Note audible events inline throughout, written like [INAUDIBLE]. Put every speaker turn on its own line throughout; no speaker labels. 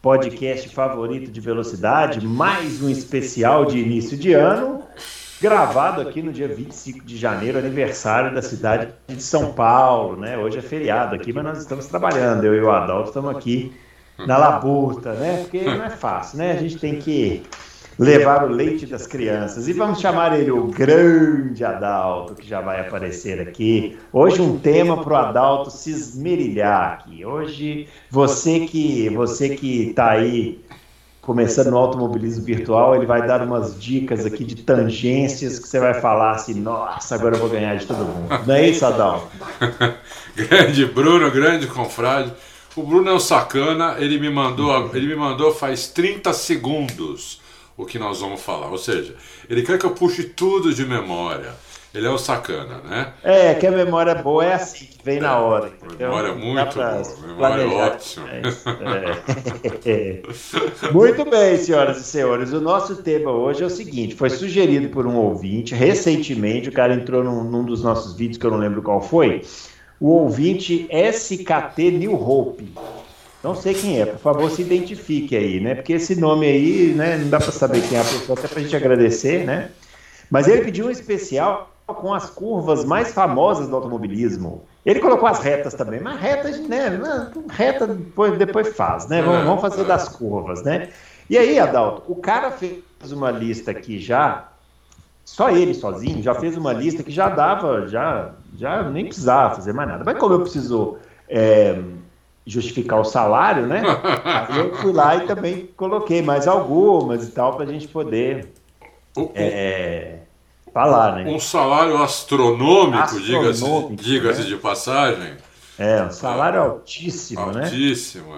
podcast favorito de velocidade, mais um especial de início de ano, gravado aqui no dia 25 de janeiro, aniversário da cidade de São Paulo, né? Hoje é feriado aqui, mas nós estamos trabalhando, eu e o Adalto estamos aqui na labuta, né? Porque não é fácil, né? A gente tem que levar o leite das crianças. E vamos chamar ele o grande Adalto, que já vai aparecer aqui. Hoje um tema para o Adalto se esmerilhar aqui. Hoje você que você que está aí começando no automobilismo virtual, ele vai dar umas dicas aqui de tangências que você vai falar assim, nossa, agora eu vou ganhar de todo mundo. Não é isso, Adalto? [LAUGHS]
grande Bruno, grande confrade. O Bruno é um sacana, ele me mandou, ele me mandou faz 30 segundos o que nós vamos falar. Ou seja, ele quer que eu puxe tudo de memória. Ele é o sacana, né?
É, que a memória boa é assim, que vem na hora.
Entendeu? Memória muito boa, memória ótima.
É, é. [LAUGHS] muito bem, senhoras e senhores. O nosso tema hoje é o seguinte: foi sugerido por um ouvinte recentemente. O cara entrou num, num dos nossos vídeos que eu não lembro qual foi. O ouvinte SKT New Hope. Não sei quem é, por favor, se identifique aí, né? Porque esse nome aí, né, não dá para saber quem é a pessoa, até para a gente agradecer, né? Mas ele pediu um especial com as curvas mais famosas do automobilismo. Ele colocou as retas também, mas retas, né? Reta depois, depois faz, né? Vamos, vamos fazer das curvas, né? E aí, Adalto, o cara fez uma lista aqui já, só ele sozinho, já fez uma lista que já dava, já, já nem precisava fazer mais nada. Mas como eu preciso. É, justificar o salário, né? [LAUGHS] Aí eu fui lá e também coloquei mais algumas e tal para a gente poder é, falar, né?
Um salário astronômico, astronômico diga-se né? de passagem.
É, um salário altíssimo,
altíssimo
né?
Altíssimo,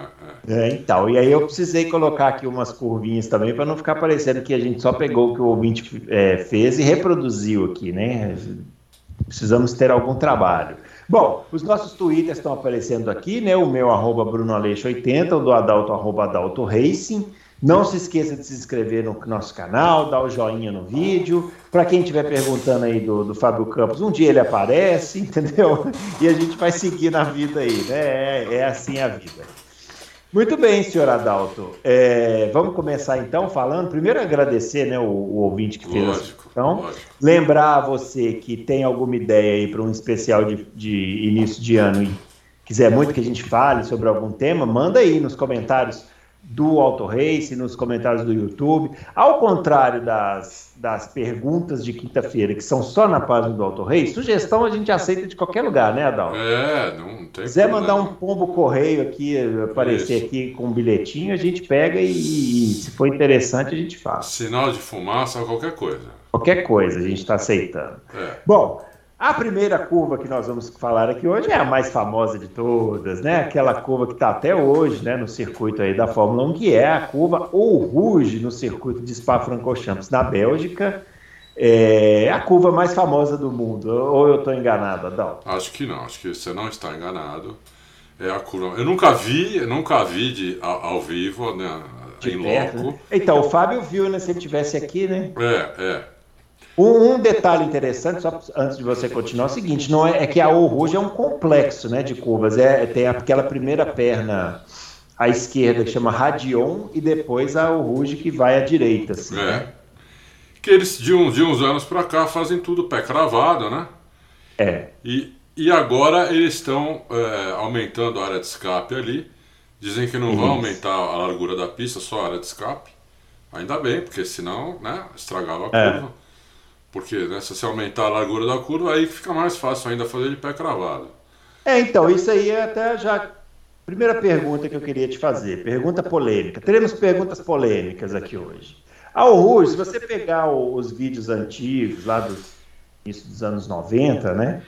é. é. Então, e aí eu precisei colocar aqui umas curvinhas também para não ficar parecendo que a gente só pegou o que o ouvinte é, fez e reproduziu aqui, né? Precisamos ter algum trabalho. Bom, os nossos twitters estão aparecendo aqui, né? O meu arroba BrunoAleixo80, o do Adalto arroba Adalto Racing. Não se esqueça de se inscrever no nosso canal, dar o joinha no vídeo. Para quem estiver perguntando aí do, do Fábio Campos, um dia ele aparece, [LAUGHS] entendeu? E a gente vai seguir na vida aí, né? É, é assim a vida. Muito bem, senhor Adalto. É, vamos começar então falando. Primeiro agradecer né, o, o ouvinte que fez lógico, a então, Lembrar a você que tem alguma ideia aí para um especial de, de início de ano e quiser muito que a gente fale sobre algum tema, manda aí nos comentários do Auto Race, nos comentários do YouTube. Ao contrário das, das perguntas de quinta-feira, que são só na página do Auto Race, sugestão a gente aceita de qualquer lugar, né, Adal?
É, não tem
quiser mandar um pombo correio aqui, aparecer Isso. aqui com um bilhetinho, a gente pega e, e, se for interessante, a gente faz.
Sinal de fumaça, qualquer coisa.
Qualquer coisa a gente está aceitando. É. Bom, a primeira curva que nós vamos falar aqui hoje é a mais famosa de todas, né? Aquela curva que está até hoje, né, no circuito aí da Fórmula 1, que é a curva ou Rouge no circuito de Spa-Francorchamps na Bélgica. É a curva mais famosa do mundo. Ou eu estou enganado, Adão?
Acho que não. Acho que você não está enganado. É a curva. Eu nunca vi, nunca vi de, ao, ao vivo, né? De em perto, loco. Né?
Então, o Fábio viu, né? Se ele tivesse aqui, né?
É, é.
Um, um, detalhe interessante, só antes de você continuar, é o seguinte: não é, é que a Rouge é um complexo né, de curvas. É, tem aquela primeira perna à esquerda que chama Radion e depois a Rouge que vai à direita. Assim, é. Né?
Que eles, de, um, de uns anos para cá, fazem tudo pé cravado, né?
É.
E, e agora eles estão é, aumentando a área de escape ali. Dizem que não Isso. vão aumentar a largura da pista, só a área de escape. Ainda bem, porque senão né, estragava a é. Porque né, se você aumentar a largura da curva, aí fica mais fácil ainda fazer de pé cravado.
É, então, isso aí é até já. Primeira pergunta que eu queria te fazer, pergunta polêmica. Teremos perguntas polêmicas aqui hoje. Ao Ruge, se você pegar os vídeos antigos, lá do início dos anos 90, né?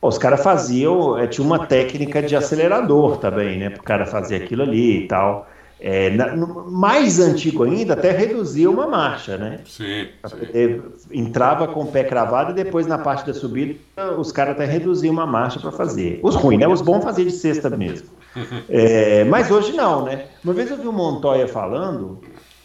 Os caras faziam, é, tinha uma técnica de acelerador também, né? Para o cara fazer aquilo ali e tal. É, na, no, mais antigo ainda, até reduzia uma marcha, né?
Sim.
sim. Entrava com o pé cravado e depois na parte da subida os caras até reduziam uma marcha para fazer. Os ruins, né? Os bons faziam de sexta mesmo. [LAUGHS] É, mas hoje não, né? Uma vez eu vi o Montoya falando,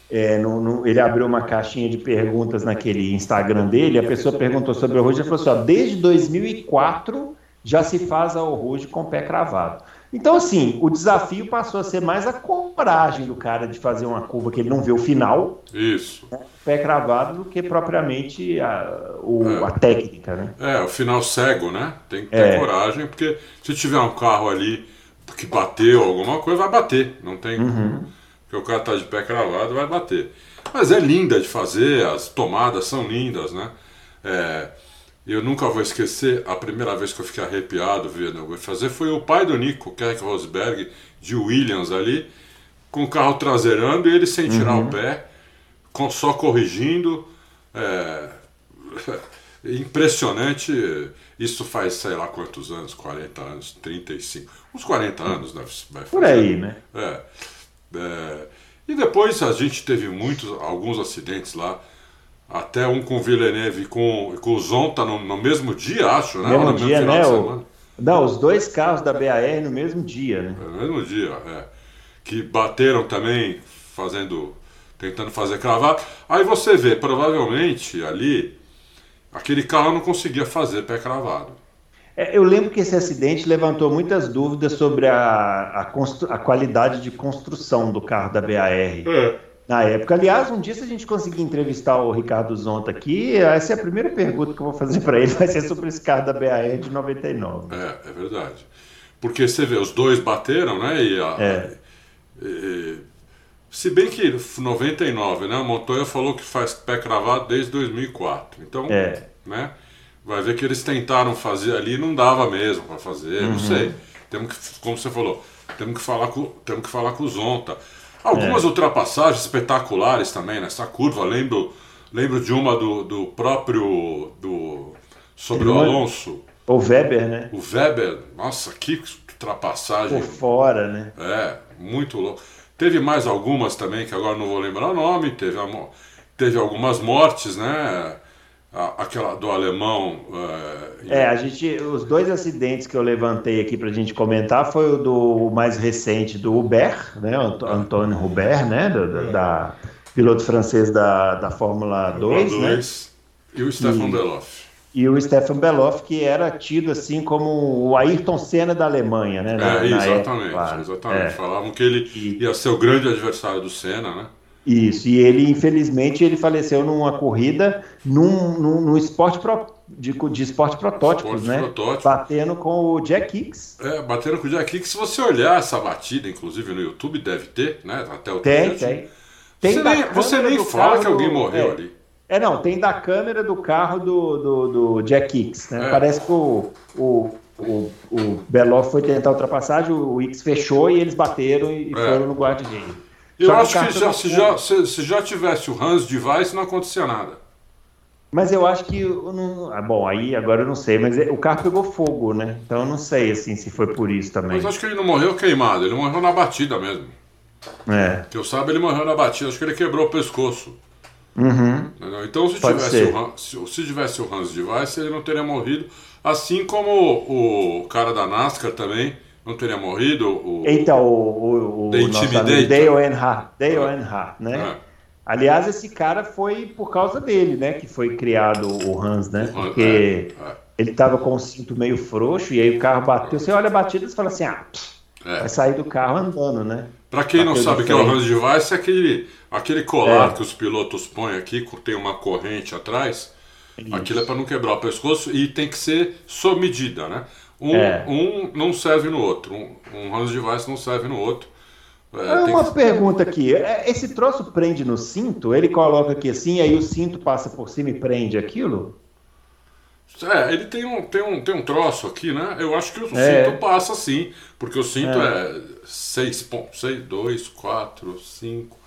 é, no, no, ele abriu uma caixinha de perguntas naquele Instagram dele, a pessoa perguntou sobre o Ruge e falou assim: ó, desde 2004 já se faz a Ruge com o pé cravado. Então, assim, o desafio passou a ser mais a coragem do cara de fazer uma curva que ele não vê o final.
Isso.
Né, pé cravado do que propriamente a, o, é. a técnica, né?
É, o final cego, né? Tem que ter é. coragem, porque se tiver um carro ali que bateu alguma coisa, vai bater. Não tem. Uhum. Porque o cara tá de pé cravado, vai bater. Mas é linda de fazer, as tomadas são lindas, né? É, eu nunca vou esquecer, a primeira vez que eu fiquei arrepiado vendo alguém fazer foi o pai do Nico, Keck Rosberg, de Williams ali, com o carro traseirando e ele sem tirar uhum. o pé, com, só corrigindo. É, [LAUGHS] impressionante. Isso faz sei lá quantos anos, 40 anos, 35, uns 40 anos deve, vai fazer.
Por aí, né?
É, é, e depois a gente teve muitos, alguns acidentes lá. Até um com o Villeneuve e com, com o Zonta no, no mesmo dia, acho, né?
Mesmo no dia, né? O... Não, os dois carros da BAR no mesmo dia, né?
É, no mesmo dia, é. Que bateram também, fazendo. tentando fazer cravar. Aí você vê, provavelmente ali, aquele carro não conseguia fazer pé cravado.
É, eu lembro que esse acidente levantou muitas dúvidas sobre a, a, a qualidade de construção do carro da BAR. É na época. Aliás, um dia, se a gente conseguir entrevistar o Ricardo Zonta aqui, essa é a primeira pergunta que eu vou fazer para ele, vai ser sobre esse carro da BAR de 99.
É, é verdade. Porque você vê, os dois bateram, né? E, a, é. e, se bem que 99, né? O Montoya falou que faz pé cravado desde 2004. Então, é. né? Vai ver que eles tentaram fazer ali não dava mesmo para fazer, uhum. não sei. Temos que, como você falou, temos que falar com, temos que falar com o Zonta. Algumas é. ultrapassagens espetaculares também nessa curva. Lembro, lembro de uma do, do próprio do sobre o Alonso.
O Weber, né?
O Weber, nossa, que ultrapassagem.
Por fora, né?
É, muito louco. Teve mais algumas também, que agora não vou lembrar o nome. Teve, teve algumas mortes, né? Aquela do alemão.
É, é, a gente, os dois acidentes que eu levantei aqui para a gente comentar foi o do mais recente do Hubert, né, Antônio Hubert, né, da, da piloto francês da, da Fórmula 2, né?
E o Stefan Beloff.
E o Stefan Beloff, que era tido assim como o Ayrton Senna da Alemanha, né?
Na, é, exatamente, época, exatamente. É. Falavam que ele ia ser o grande adversário do Senna, né?
Isso, e ele, infelizmente, ele faleceu numa corrida num, num, num esporte pro, de, de esporte protótipos, esporte né? Protótipo. Batendo com o Jack Hicks.
É, batendo com o Jack Hicks. Se você olhar essa batida, inclusive no YouTube, deve ter, né? Até o
Tem, tem. tem
você nem, você nem fala que alguém do, morreu
é,
ali.
É, não, tem da câmera do carro do, do, do Jack Hicks, né? É. Parece que o, o, o, o foi tentar ultrapassagem, o Hicks fechou e eles bateram e é. foram no guarda-reio.
Eu acho que já, se, já, se, se, já tivesse o Hans Device, não acontecia nada.
Mas eu acho que. Não, ah, bom, aí agora eu não sei, mas o carro pegou fogo, né? Então eu não sei assim, se foi por isso também.
Mas acho que ele não morreu queimado, ele morreu na batida mesmo.
É.
Que eu saiba, ele morreu na batida, acho que ele quebrou o pescoço.
Uhum.
Então, se tivesse, o, se, se tivesse o Hans Device, ele não teria morrido. Assim como o, o cara da NASCAR também não teria morrido? O,
então, o, o, o nosso amigo Dale Earnhardt, Dale Earnhardt, né? É. Aliás, esse cara foi por causa dele, né? Que foi criado o Hans, né? Porque é, é. ele tava com o cinto meio frouxo e aí o carro bateu. Você olha a batida e fala assim, ah, é. vai sair do carro andando, né?
Para quem não sabe o que é o Hans Device, é aquele, aquele colar é. que os pilotos põem aqui, tem uma corrente atrás. Isso. Aquilo é para não quebrar o pescoço e tem que ser sob medida, né? Um, é. um não serve no outro. Um, um Hans Device não serve no outro.
É, é uma que... pergunta aqui. É, esse troço prende no cinto? Ele coloca aqui assim, aí o cinto passa por cima e prende aquilo?
É, ele tem um, tem um, tem um troço aqui, né? Eu acho que o é. cinto passa sim, porque o cinto é 6 pontos, 6, 2, 4, 5.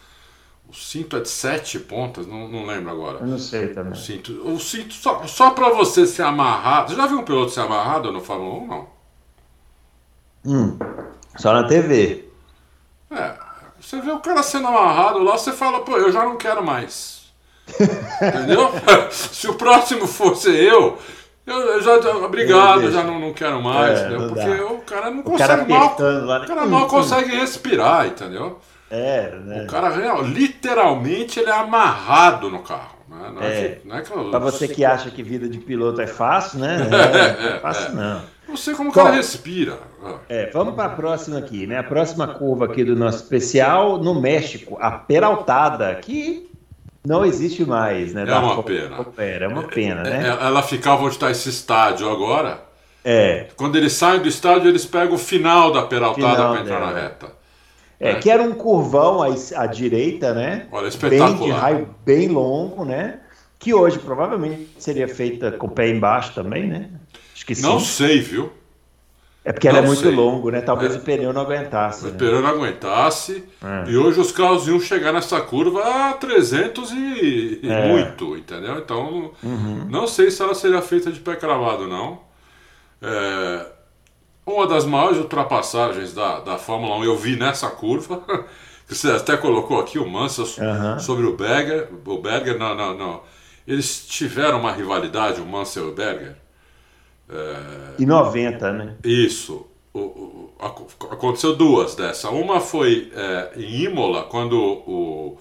O cinto é de sete pontas, não, não lembro agora.
Eu não sei também.
O cinto, o cinto só, só para você se amarrar. Você já viu um piloto se amarrado no Fórmula 1? Não.
Hum, só na TV.
É, Você vê o cara sendo amarrado lá, você fala, pô, eu já não quero mais. [LAUGHS] Entendeu? [LAUGHS] Se o próximo fosse eu, eu, já, obrigado, já não, não quero mais, é, entendeu? Porque dá. o cara não o consegue cara mal. Lá, né? O cara mal consegue respirar, entendeu?
É, né?
O cara real, literalmente ele é amarrado no carro. Né?
Não é, é. Que, não é que eu... Pra você que acha que vida de piloto é fácil, né? [LAUGHS] É, não é fácil, não.
Não sei como o cara respira.
É, vamos para a próxima aqui, né? A próxima curva aqui do nosso especial no México, a Peraltada, que não existe mais, né?
É uma pena.
É uma pena, né?
É, ela ficava onde está esse estádio agora.
É.
Quando eles saem do estádio, eles pegam o final da peraltada para entrar na reta.
É, é, que era um curvão à, à direita, né?
Olha, espetacular.
Bem de raio bem longo, né? Que hoje provavelmente seria feita com o pé embaixo também, né?
Acho que sim. Não sei, viu?
É porque não ela é muito sei. longo, né? Talvez é. o pneu não aguentasse. O
né? pneu não aguentasse. É. E hoje os carros iam chegar nessa curva a 300 e, é. muito, entendeu? Então, uhum. não sei se ela seria feita de pé cravado, não. É, uma das maiores ultrapassagens da, da Fórmula 1 eu vi nessa curva, [LAUGHS] que você até colocou aqui o Mansell uhum. sobre o Berger. O Berger, não, não, não. Eles tiveram uma rivalidade, o Mansell e o Berger.
É... Em 90, né?
Isso. O, o, aconteceu duas dessa. Uma foi é, em Imola, quando o,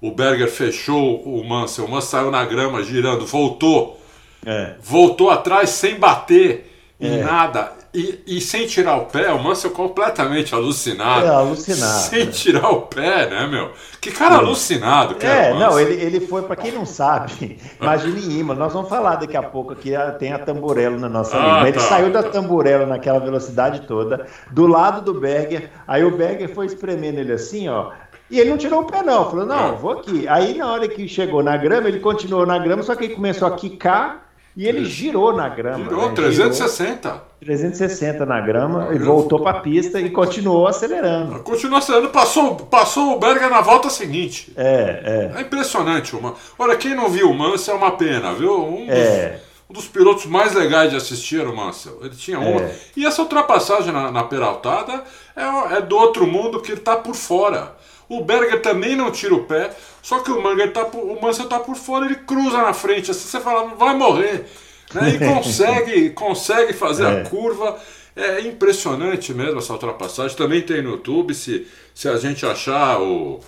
o Berger fechou o Mansell. O Mansell saiu na grama girando, voltou. É. Voltou atrás sem bater em é. nada. E, e, sem tirar o pé, o Mansell completamente alucinado.
É, alucinado.
Sem tirar o pé, né, meu? Que cara é. alucinado que
É, não, ele, ele foi, para quem não sabe, [LAUGHS] imagine Ima, nós vamos falar daqui a pouco que tem a Tamburello na nossa ah, linha. Ele tá, saiu da Tamburello naquela velocidade toda, do lado do Berger, aí o Berger foi espremendo ele assim, ó, e ele não tirou o pé, não. Falou, não, vou aqui. Aí, na hora que chegou na grama, ele continuou na grama, só que ele começou a quicar e ele girou na grama.
Girou, né? 360.
Girou 360 na grama e voltou para a pista e continuou acelerando.
Continuou acelerando, passou, passou o Berger na volta seguinte.
É,
é. É impressionante. Uma... Olha, quem não viu o Mansell é uma pena, viu? Um dos, é. um dos pilotos mais legais de assistir era o Mansell. Ele tinha uma. É. E essa ultrapassagem na, na peraltada é, é do outro mundo que ele está por fora. O Berger também não tira o pé, só que o Manger tá por, o Mansell tá por fora, ele cruza na frente, assim você fala, vai morrer. Né? E [LAUGHS] consegue, consegue fazer é. a curva. É impressionante mesmo essa ultrapassagem. Também tem no YouTube, se, se a gente achar o,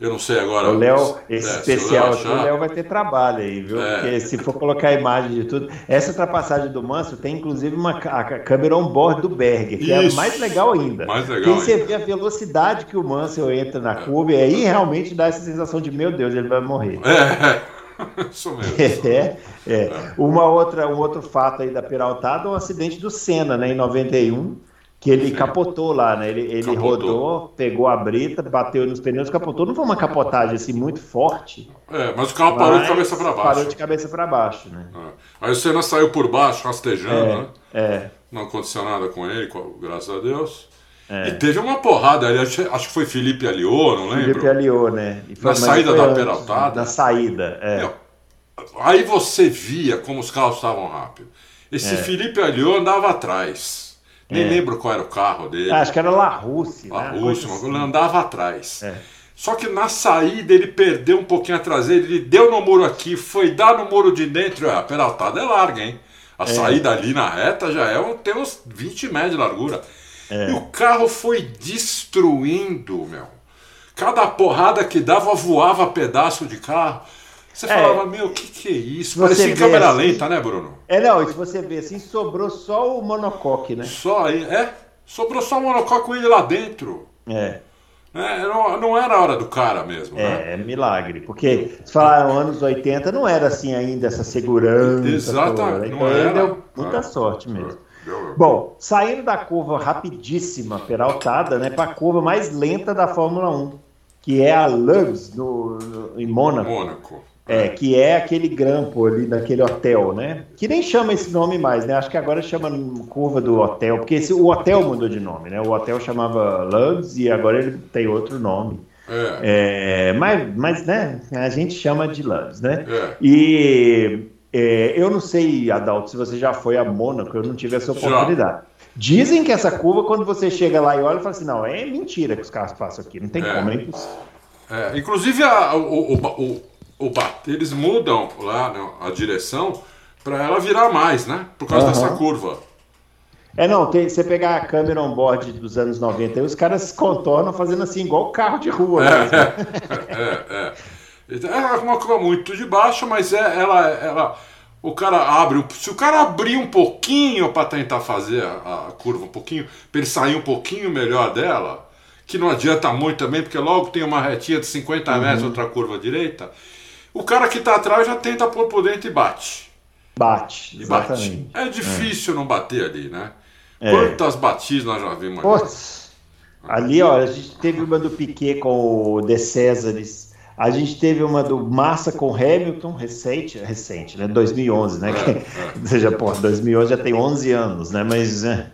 eu não sei agora.
O Léo, esse é, especial aqui, o Léo vai ter trabalho aí, viu? É. Porque se for colocar a imagem de tudo. Essa ultrapassagem do Manso tem inclusive uma a câmera on-board do Berger, que é Isso. é mais legal ainda.
Mais legal.
E você vê a velocidade que o Manso entra na curva, e aí realmente dá essa sensação de: meu Deus, ele vai morrer.
É. [LAUGHS] Isso mesmo.
É, é. Uma outra, um outro fato aí da Peraltada é o acidente do Senna, né, em 91 que ele capotou lá, né? Ele, ele rodou, pegou a brita, bateu nos pneus, capotou. Não foi uma capotagem assim muito forte.
É, mas o carro parou de cabeça para baixo.
Parou de cabeça para baixo, né?
É. Aí o Senna saiu por baixo, rastejando,
é,
né?
É.
Não aconteceu nada com ele, graças a Deus. É. E teve uma porrada ali, acho que foi Felipe Aliô, não lembro?
Felipe Aliô, né?
Foi, na saída da Peraltada.
Na saída, é.
Aí você via como os carros estavam rápidos. Esse é. Felipe Aliô andava atrás. Nem é. lembro qual era o carro dele.
Ah, acho que era La Russe.
La né? Russe, assim. ele andava atrás. É. Só que na saída ele perdeu um pouquinho a traseira, ele deu no muro aqui, foi dar no muro de dentro. A peraltada é larga, hein? A é. saída ali na reta já é tem uns 20 metros de largura. É. E o carro foi destruindo, meu. Cada porrada que dava voava pedaço de carro. Você é, falava, meu, o que, que é isso? Parecia em câmera assim, lenta, né, Bruno?
É, não, e se você ver assim, sobrou só o monocoque, né?
Só aí, é? Sobrou só o monocoque com ele lá dentro.
É.
É, não, não era a hora do cara mesmo,
é,
né?
É, milagre. Porque, se falaram anos 80, não era assim ainda essa segurança.
Exatamente.
Então ele deu muita sorte mesmo. Bom, saindo da curva rapidíssima, peraltada, né, para a curva mais lenta da Fórmula 1, que é a Lugs no, no, em Mônaco.
Mônaco.
É, que é aquele grampo ali daquele hotel, né? Que nem chama esse nome mais, né? Acho que agora chama curva do hotel, porque esse, o hotel mudou de nome, né? O hotel chamava Lugs e agora ele tem outro nome. É. É, mas, mas, né, a gente chama de Lugs, né? É. E É, eu não sei, Adalto, se você já foi a Mônaco, eu não tive essa oportunidade. Já. Dizem que essa curva, quando você chega lá e olha, fala assim: não, é mentira que os carros passam aqui, não tem é. como, é impossível.
É, inclusive, a, o, o, o, o, eles mudam lá né, a direção para ela virar mais, né? Por causa uhum. dessa curva.
É, não, tem, você pegar a câmera on-board dos anos 90, os caras contornam fazendo assim, igual carro de rua. É,
né? é, é. É uma curva muito de baixo, mas é, ela, ela, o cara abre, se o cara abrir um pouquinho para tentar fazer a, a, curva um pouquinho, para ele sair um pouquinho melhor dela, que não adianta muito também, porque logo tem uma retinha de 50 uhum. metros, outra curva direita, o cara que está atrás já tenta pôr por dentro e bate.
Bate, exatamente.
Bate. É difícil é. não bater ali, né? É. Quantas batidas nós já vimos
ali? Ali, ó, a gente teve uma do Piquet com o De Césares a gente teve uma do Massa com Hamilton, recente, recente, né? 2011, né? É, é. [LAUGHS] Ou seja, pô, 2011 já tem 11 anos, né? Mas é,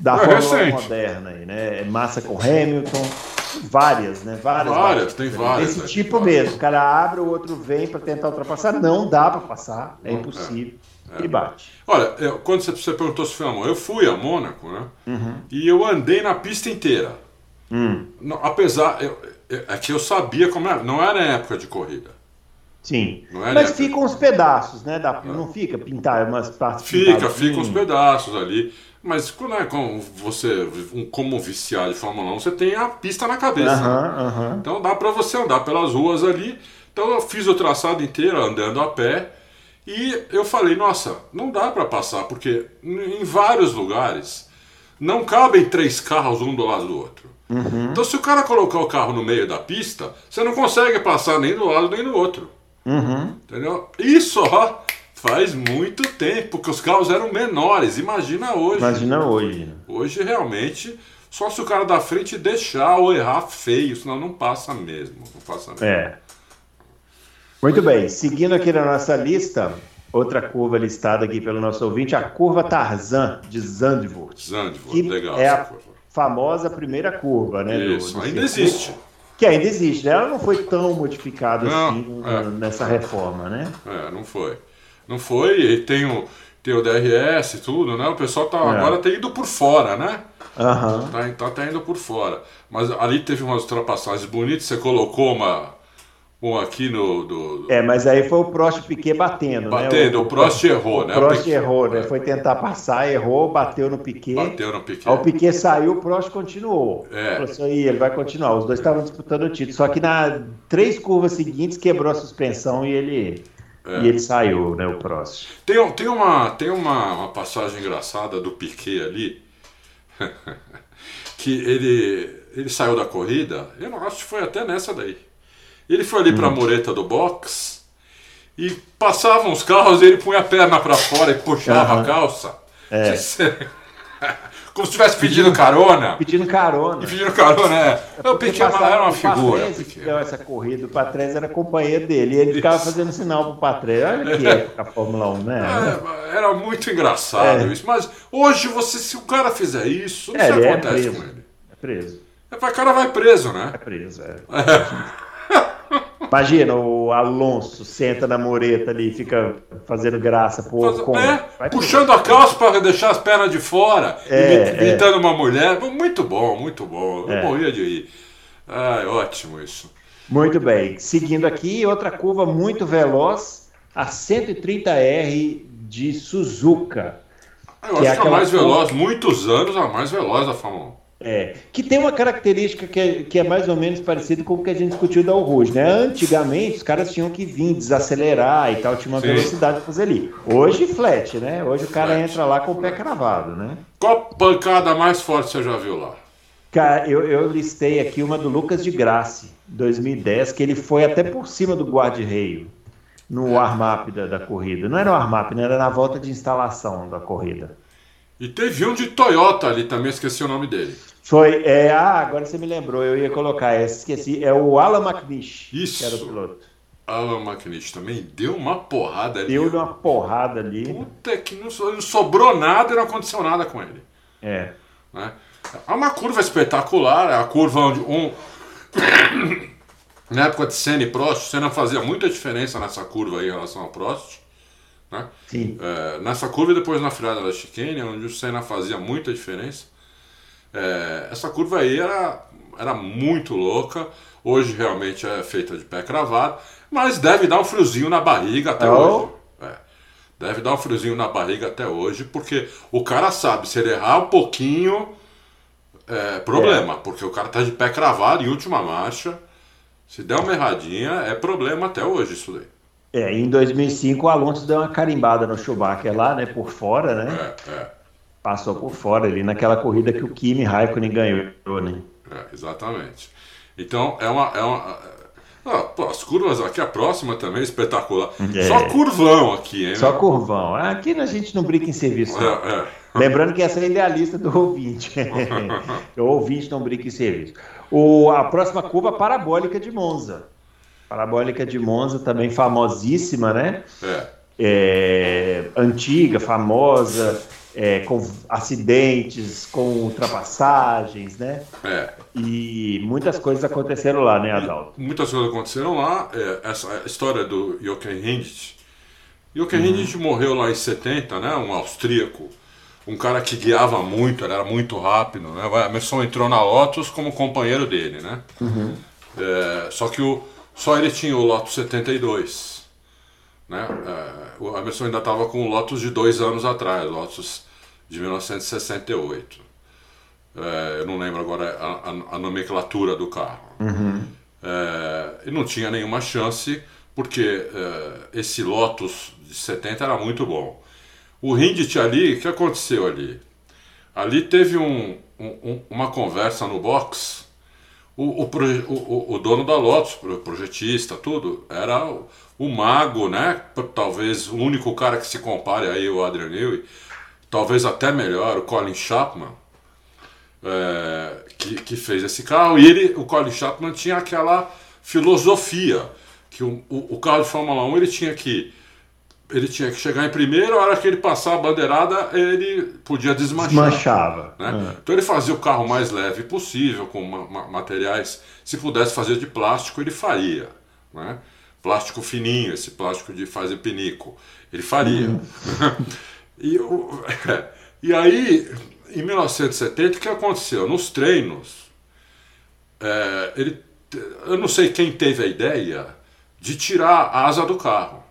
da é Fórmula recente. moderna aí, né? Massa com Hamilton, várias, né?
Várias, várias tem várias.
Desse né? tipo mesmo. O cara abre, o outro vem para tentar ultrapassar. Não dá para passar, é impossível. É. E bate.
Olha, eu, quando você, você, perguntou se foi a eu fui a Mônaco, né? Uhum. E eu andei na pista inteira. Hum. Não, apesar, eu, é que eu sabia como era. Não era época de corrida.
Sim. Mas ficam os pedaços, né? Da, é. Não fica pintar umas partes.
Fica, ficam os pedaços ali. Mas quando é como você, como viciado de Fórmula 1, você tem a pista na cabeça. né? Então dá para você andar pelas ruas ali. Então eu fiz o traçado inteiro andando a pé. E eu falei, nossa, não dá para passar, porque em vários lugares não cabem três carros um do lado do outro. Uhum. Então, se o cara colocar o carro no meio da pista, você não consegue passar nem do lado nem do outro. Uhum. Entendeu? Isso, ó, faz muito tempo que os carros eram menores. Imagina hoje.
Imagina hoje.
Hoje, realmente, só se o cara da frente deixar ou errar feio, senão não passa mesmo. Não passa mesmo.
É. Muito bem, seguindo aqui na nossa lista, outra curva listada aqui pelo nosso ouvinte, a curva Tarzan de Zandvoort.
Zandvoort, legal.
É a famosa primeira curva, né?
Isso, do, do ainda existe.
Que ainda existe, né? Ela não foi tão modificada não, assim é, nessa reforma, né?
É, não foi. Não foi, e tem o, tem o DRS e tudo, né? O pessoal tá, é. agora tem ido por fora, né? Uhum. Tá, tá, tá indo por fora. Mas ali teve umas ultrapassagens bonitas, você colocou uma, Bom, aqui no. Do...
É, mas aí foi o Prost Piquet batendo,
batendo né? Batendo, o, o Prost errou,
né? O Prost o errou, né? Foi tentar passar, errou, bateu no Piquet.
Bateu no Piquet.
Aí o Piquet saiu, o Prost continuou. É. Falou assim, ele vai continuar. Os dois estavam disputando o título. Só que na três curvas seguintes quebrou a suspensão e ele. É. E ele saiu, né, o Prost.
Tem, tem, uma, tem uma, uma passagem engraçada do Piquet ali, [LAUGHS] que ele, ele saiu da corrida, eu não acho que foi até nessa daí. Ele foi ali hum. para a mureta do box e passavam os carros, ele punha a perna para fora e puxava uhum. a calça. É. [LAUGHS] Como se estivesse pedindo carona.
Pedindo carona.
E pedindo carona, é. é o Piquet era uma figura.
O que deu essa corrida, o Patrese era companheiro dele. E ele ficava isso. fazendo sinal pro Patrese. Olha que é a Fórmula 1, né?
É, era muito engraçado é. isso. Mas hoje, você, se o cara fizer isso, não é, sei o que acontece com ele.
É preso.
O cara vai preso, né?
É preso, é. Imagina, o Alonso senta na mureta ali, fica fazendo graça por
Faz, é, puxando a calça para deixar as pernas de fora, é, imitando é. uma mulher. Muito bom, muito bom. Eu é. morria de ir. Ah, ótimo isso.
Muito bem. Seguindo aqui, outra curva muito veloz, a 130R de Suzuka.
Eu acho que é, é a mais veloz, muitos anos a mais veloz da Fórmula 1.
É, que tem uma característica que é, que é mais ou menos parecida com o que a gente discutiu da Rouge, né? Antigamente os caras tinham que vir desacelerar e tal, tinha uma Sim. velocidade para fazer ali. Hoje flat, né? Hoje o cara flat. entra lá com o pé cravado, né?
Qual pancada mais forte você já viu lá?
Cara, eu, eu listei aqui uma do Lucas de Grassi, 2010, que ele foi até por cima do guarda-reio no warm-up da, da corrida. Não era o warm-up, né? Era na volta de instalação da corrida.
E teve um de Toyota ali também, esqueci o nome dele.
Foi, é, ah, agora você me lembrou, eu ia colocar, esqueci, é o Alan McNish,
Isso. que era o piloto. Alan McNish também deu uma porrada ali.
Deu uma porrada ali.
Puta que não, não sobrou nada e não aconteceu nada com ele.
É.
Né? É uma curva espetacular, é a curva onde um. [COUGHS] Na época de Senna e Prost, Senna fazia muita diferença nessa curva aí em relação ao Prost. Né? É, nessa curva e depois na freada da chicane, onde o Senna fazia muita diferença. É, essa curva aí era, era muito louca. Hoje realmente é feita de pé cravado, mas deve dar um friozinho na barriga até
Oh.
hoje. É, deve dar um friozinho na barriga até hoje, porque o cara sabe, se ele errar um pouquinho, é problema, porque o cara tá de pé cravado em última marcha. Se der uma erradinha, é problema até hoje isso daí.
É, em 2005 o Alonso deu uma carimbada no Schumacher lá, né, por fora, né?
É, é.
Passou por fora ali naquela corrida que o Kimi Raikkonen ganhou, né?
É, exatamente. Então é uma. É uma ah, pô, as curvas aqui, a próxima também é espetacular.
É.
Só curvão aqui, hein?
Só curvão. Aqui a gente não brinca em serviço.
É, é.
Lembrando que essa é a idealista do ouvinte. [LAUGHS] o ouvinte não brinca em serviço. O, a próxima curva parabólica de Monza. Parabólica de Monza, também famosíssima, né?
É.
É, antiga, famosa, é, com acidentes, com ultrapassagens, né?
é.
E muitas coisas aconteceram lá, né, Adalto?
Muitas coisas aconteceram lá. É, essa história do Jochen Rindt. Jochen Rindt morreu lá em 70, né? Um austríaco. Um cara que guiava muito, era muito rápido, né? A Emerson entrou na Lotus como companheiro dele, né? É, só que o, só ele tinha o Lotus 72. Né? É, o Emerson ainda estava com o Lotus de dois anos atrás, Lotus de 1968. É, eu não lembro agora a, a- a nomenclatura do carro. É, e não tinha nenhuma chance, porque é, esse Lotus de 70 era muito bom. O Rindt ali, o que aconteceu ali? Ali teve um- um- uma conversa no box. O, o, o- o- dono da Lotus, o projetista, tudo, era o, o mago, né? Talvez o único cara que se compare aí, o Adrian Newey, talvez até melhor, o Colin Chapman, é, que, que fez esse carro. E ele, o Colin Chapman tinha aquela filosofia que o, o, o carro de Fórmula 1 ele tinha que ele tinha que chegar em primeiro, a hora que ele passar a bandeirada, ele podia desmanchar.
Desmanchava.
né? Então ele fazia o carro mais leve possível, com ma- ma- materiais. Se pudesse fazer de plástico, ele faria. Né? Plástico fininho, esse plástico de fazer pinico. Ele faria. [LAUGHS] e, o- [LAUGHS] e aí, em 1970, o que aconteceu? Nos treinos, é, ele, eu não sei quem teve a ideia de tirar a asa do carro,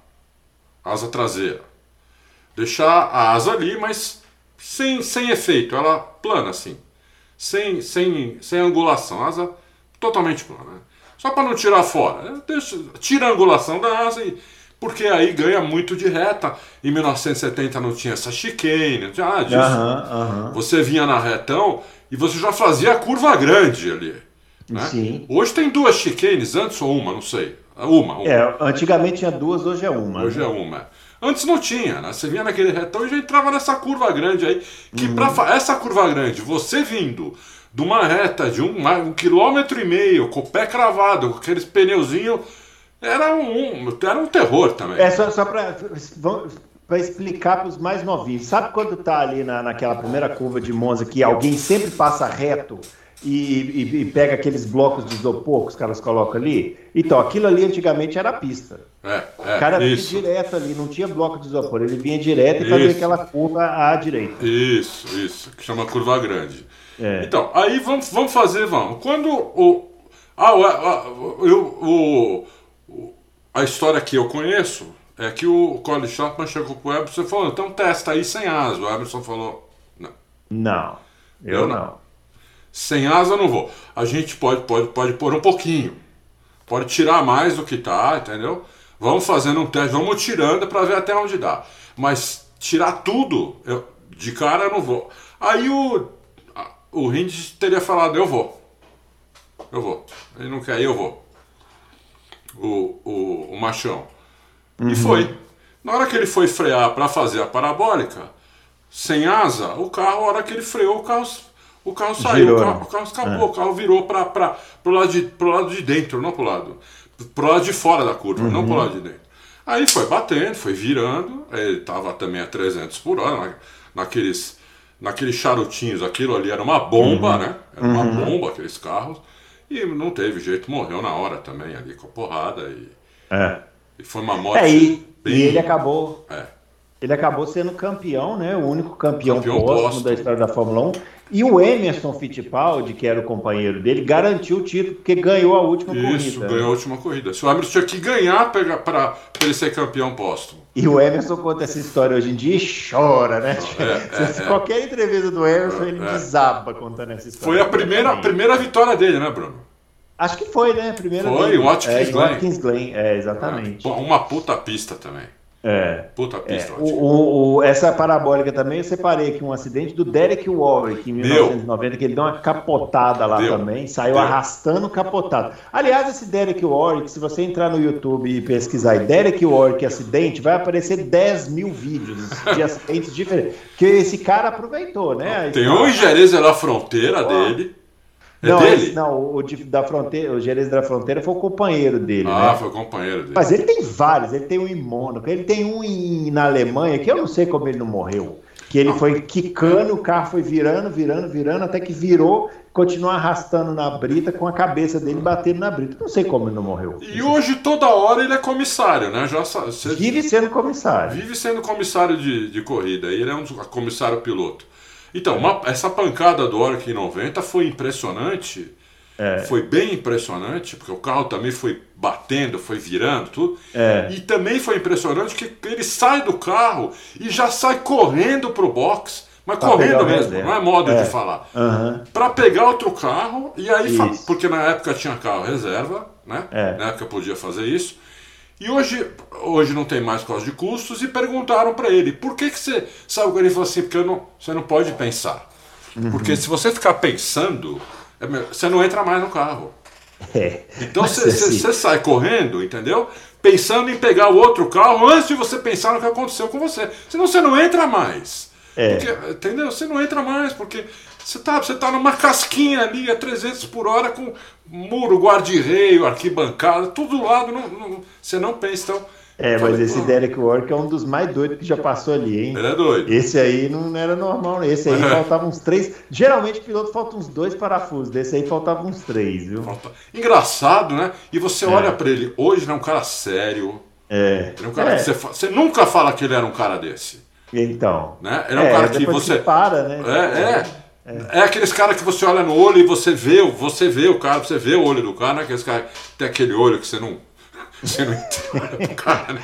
asa traseira. Deixar a asa ali, mas sem, sem efeito, ela plana assim, sem, sem, sem angulação, asa totalmente plana. Só para não tirar fora, deixa, tira a angulação da asa e porque aí ganha muito de reta. Em 1970 não tinha essa chicane, tinha nada disso.
Aham, aham.
Você vinha na retão e você já fazia a curva grande ali. né?
Sim.
Hoje tem duas chicanes, antes ou uma, não sei. Uma, uma.
É, antigamente tinha duas, hoje é uma.
Hoje
né?
é uma. Antes não tinha, né? Você vinha naquele retão e já entrava nessa curva grande aí. Que
Uhum.
pra essa curva grande, você vindo de uma reta de um, um quilômetro e meio, com o pé cravado, com aqueles pneuzinhos, era um, era um terror também.
É só, só para explicar para os mais novinhos. Sabe quando tá ali na, naquela primeira curva de Monza que alguém sempre passa reto e, e- e pega aqueles blocos de isopor que os caras colocam ali? Então, aquilo ali antigamente era a pista.
É,
O
é,
cara vinha
isso.
direto ali, não tinha bloco de isopor. Ele vinha direto e fazia
Isso.
aquela curva à direita.
Isso, isso, que chama curva grande.
É.
Então, aí vamos, vamos fazer, vamos. Quando o. Ah, o, a, eu, o, o- a história que eu conheço é que o Colin Chapman chegou pro Emerson e falou: então testa aí sem asa. O Emerson falou: não,
Não, eu,
Eu
não.
não. Sem asa não vou. A gente pode, pode, pode pôr um pouquinho, pode tirar mais do que tá, entendeu? Vamos fazendo um teste, vamos tirando para ver até onde dá. Mas tirar tudo, eu, de cara eu não vou. Aí o, o Rindes teria falado: eu vou. Eu vou. Ele não quer, eu vou. O, o, o machão. E foi. Na hora que ele foi frear para fazer a parabólica, sem asa, o carro, a hora que ele freou, o carro, o carro saiu,
Girou,
o carro,
né?
o carro escapou, o carro virou para pro, lado de, pro lado de dentro, não pro lado. Pro lado de fora da curva, não pro lado de dentro. Aí foi batendo, foi virando, ele tava também a 300 por hora, na- naqueles, naqueles charutinhos, aquilo ali era uma bomba, né? Era uma bomba aqueles carros. E não teve jeito, morreu na hora também ali com a porrada. E,
É.
e foi uma morte.
É, e,
bem-
e ele acabou.
é.
Ele acabou sendo campeão, né? O único campeão, campeão póstumo da história da Fórmula 1. E o Emerson Fittipaldi, que era o companheiro dele, garantiu o título porque ganhou a última
Isso,
corrida.
Isso, ganhou a última corrida. Se o Emerson tinha que ganhar para ele ser campeão póstumo.
E o Emerson conta essa história hoje em dia e chora, né? É, é, é. Qualquer entrevista do Emerson, ele é. desaba contando essa história.
Foi a primeira, a primeira vitória dele, né, Bruno?
Acho que foi, né? Primeira
foi,
dele.
o Watkins
é,
Glen.
Watkins Glen, é, exatamente.
Uma puta pista também.
É.
Puta pista.
É. O, o, essa parabólica também, eu separei aqui um acidente do Derek Warwick em 1990, Deu. que ele deu uma capotada lá Deu. também, saiu Deu. arrastando capotado. Aliás, esse Derek Warwick, se você entrar no YouTube e pesquisar aí, Derek Warwick acidente, vai aparecer 10 mil vídeos de acidentes diferentes. Que esse cara aproveitou, né?
Tem um é na fronteira dele.
É não, dele? Esse, não, o de, da fronteira, o Jerez da Fronteira foi o companheiro dele.
Ah,
né?
foi o companheiro dele.
Mas ele tem vários, ele tem um em Mônaco, ele tem um em, na Alemanha, que eu não sei como ele não morreu. Que ele foi quicando, o carro foi virando, virando, virando, até que virou, continua arrastando na brita com a cabeça dele batendo na brita. Não sei como ele não morreu.
E hoje, toda hora, ele é comissário, né? Já,
você... Vive sendo comissário.
Vive sendo comissário de, de corrida. Ele é um comissário piloto. Então, uma, essa pancada do Oric em 90 foi impressionante. É. Foi bem impressionante, porque o carro também foi batendo, foi virando, tudo. É. E também foi impressionante que ele sai do carro e já sai correndo pro box. Mas pra correndo mesmo, não é modo é. de falar.
Uhum.
Para pegar outro carro, e aí, porque na época tinha carro reserva, né? É. Na época podia fazer isso. E hoje, hoje não tem mais causa de custos e perguntaram para ele, por que, que você. Sabe o ele falou assim? Porque não, você não pode pensar. Uhum. Porque se você ficar pensando, é você não entra mais no carro.
É,
então você, assim... você sai correndo, entendeu? Pensando em pegar o outro carro antes de você pensar no que aconteceu com você. Senão você não entra mais.
É.
Porque, entendeu? Você não entra mais, porque você tá, você tá numa casquinha ali a 300 por hora com muro, guarda-reio, arquibancada, tudo do lado, não, não, você não pensa. Então,
é, mas esse Derek Warwick é um dos mais doidos que já passou ali, hein?
Ele é doido.
Esse aí não era normal, esse aí [LAUGHS] faltava uns três. Geralmente piloto falta uns dois parafusos, desse aí faltava uns três, viu? Falta...
Engraçado, né? E você é. olha para ele, hoje ele é um cara sério.
É.
é um cara é. Você, você, nunca fala que ele era um cara desse.
Então.
Né? Ele é um é, cara que você.
Que para, né?
É, é. É. é aqueles caras que você olha no olho e você vê, você vê o cara, você vê o olho do cara, né? Aqueles caras tem aquele olho que você não. Você não [LAUGHS] entende cara, né?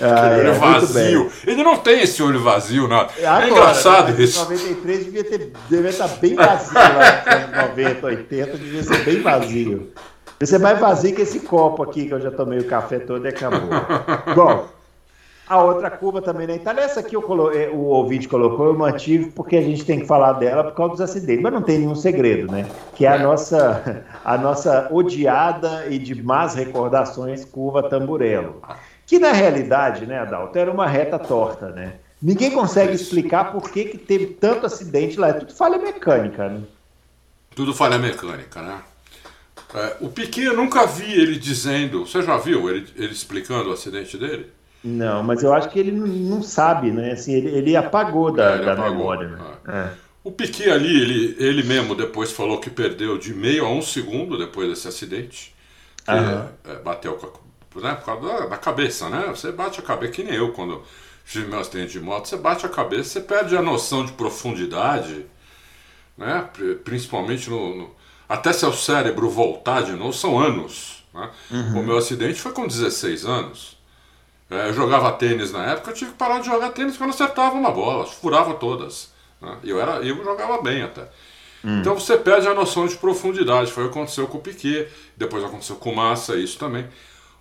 Ah,
olho é, vazio. Ele não tem esse olho vazio, nada. É, agora, é engraçado
né?
isso.
93 devia, ter, devia estar bem vazio lá. 90, 80, devia ser bem vazio. Devia ser mais vazio que esse copo aqui que eu já tomei o café todo e acabou. Bom, a outra curva também na Itália, essa aqui colo... É, o ouvinte colocou, eu mantive porque a gente tem que falar dela por causa dos acidentes, mas não tem nenhum segredo, né? Que é a nossa, [LAUGHS] a nossa odiada e de más recordações curva Tamburello. Que na realidade, né, Adalto, era uma reta torta, né? Ninguém consegue explicar por que, que teve tanto acidente lá. É tudo falha mecânica, né?
Tudo falha mecânica, né? É, o Piquet eu nunca vi ele dizendo. Você já viu ele, ele explicando o acidente dele?
Não, mas eu acho que ele não, sabe, né? Assim, ele, ele apagou da, é, ele da apagou, memória. Né?
É. O Piquet ali, ele, ele mesmo depois falou que perdeu de meio a um segundo depois desse acidente. Que é, bateu com a, né, por causa da, da, cabeça, né? Você bate a cabeça, que nem eu quando tive meu acidente de moto, você bate a cabeça, você perde a noção de profundidade, né? Principalmente no, no até seu cérebro voltar de novo, são anos. Né? Uhum. O meu acidente foi com 16 anos. É, eu jogava tênis na época, eu tive que parar de jogar tênis porque eu não acertava uma bola, furava todas. Né? Eu, era, eu jogava bem até. Hum. Então você perde a noção de profundidade. Foi o que aconteceu com o Piquet, depois aconteceu com o Massa, isso também.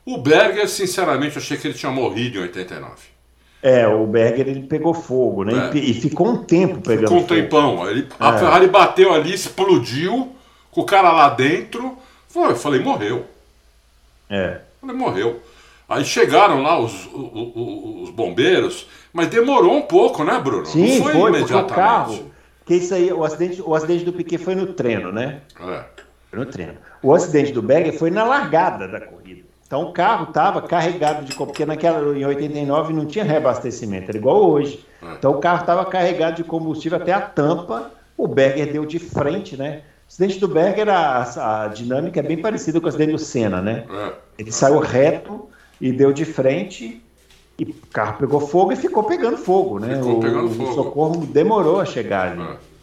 O Berger, sinceramente, eu achei que ele tinha morrido em 89.
É, o Berger ele pegou fogo, né? É. E ficou um tempo pegando
ficou um fogo. tempão. Ele, a é. Ferrari bateu ali, explodiu, com o cara lá dentro. Eu falei, morreu.
É.
falei, morreu. Aí chegaram lá os, os, os, bombeiros, mas demorou um pouco, né, Bruno?
Sim, Não foi, foi imediatamente. o carro, que isso aí, o acidente, o acidente do Piquet foi no treino, né?
É.
Foi no treino. O acidente do Berger foi na largada da corrida. Então o carro estava carregado de porque naquela em 89 não tinha reabastecimento, era igual hoje. É. Então o carro estava carregado de combustível até a tampa. O Berger deu de frente, né? O acidente do Berger, a, a dinâmica é bem parecida com o acidente do Senna, né?
É.
Ele saiu reto, e deu de frente E o carro pegou fogo e ficou pegando fogo, né?
Ficou
o,
pegando
o
fogo.
socorro demorou a chegar ali.
É.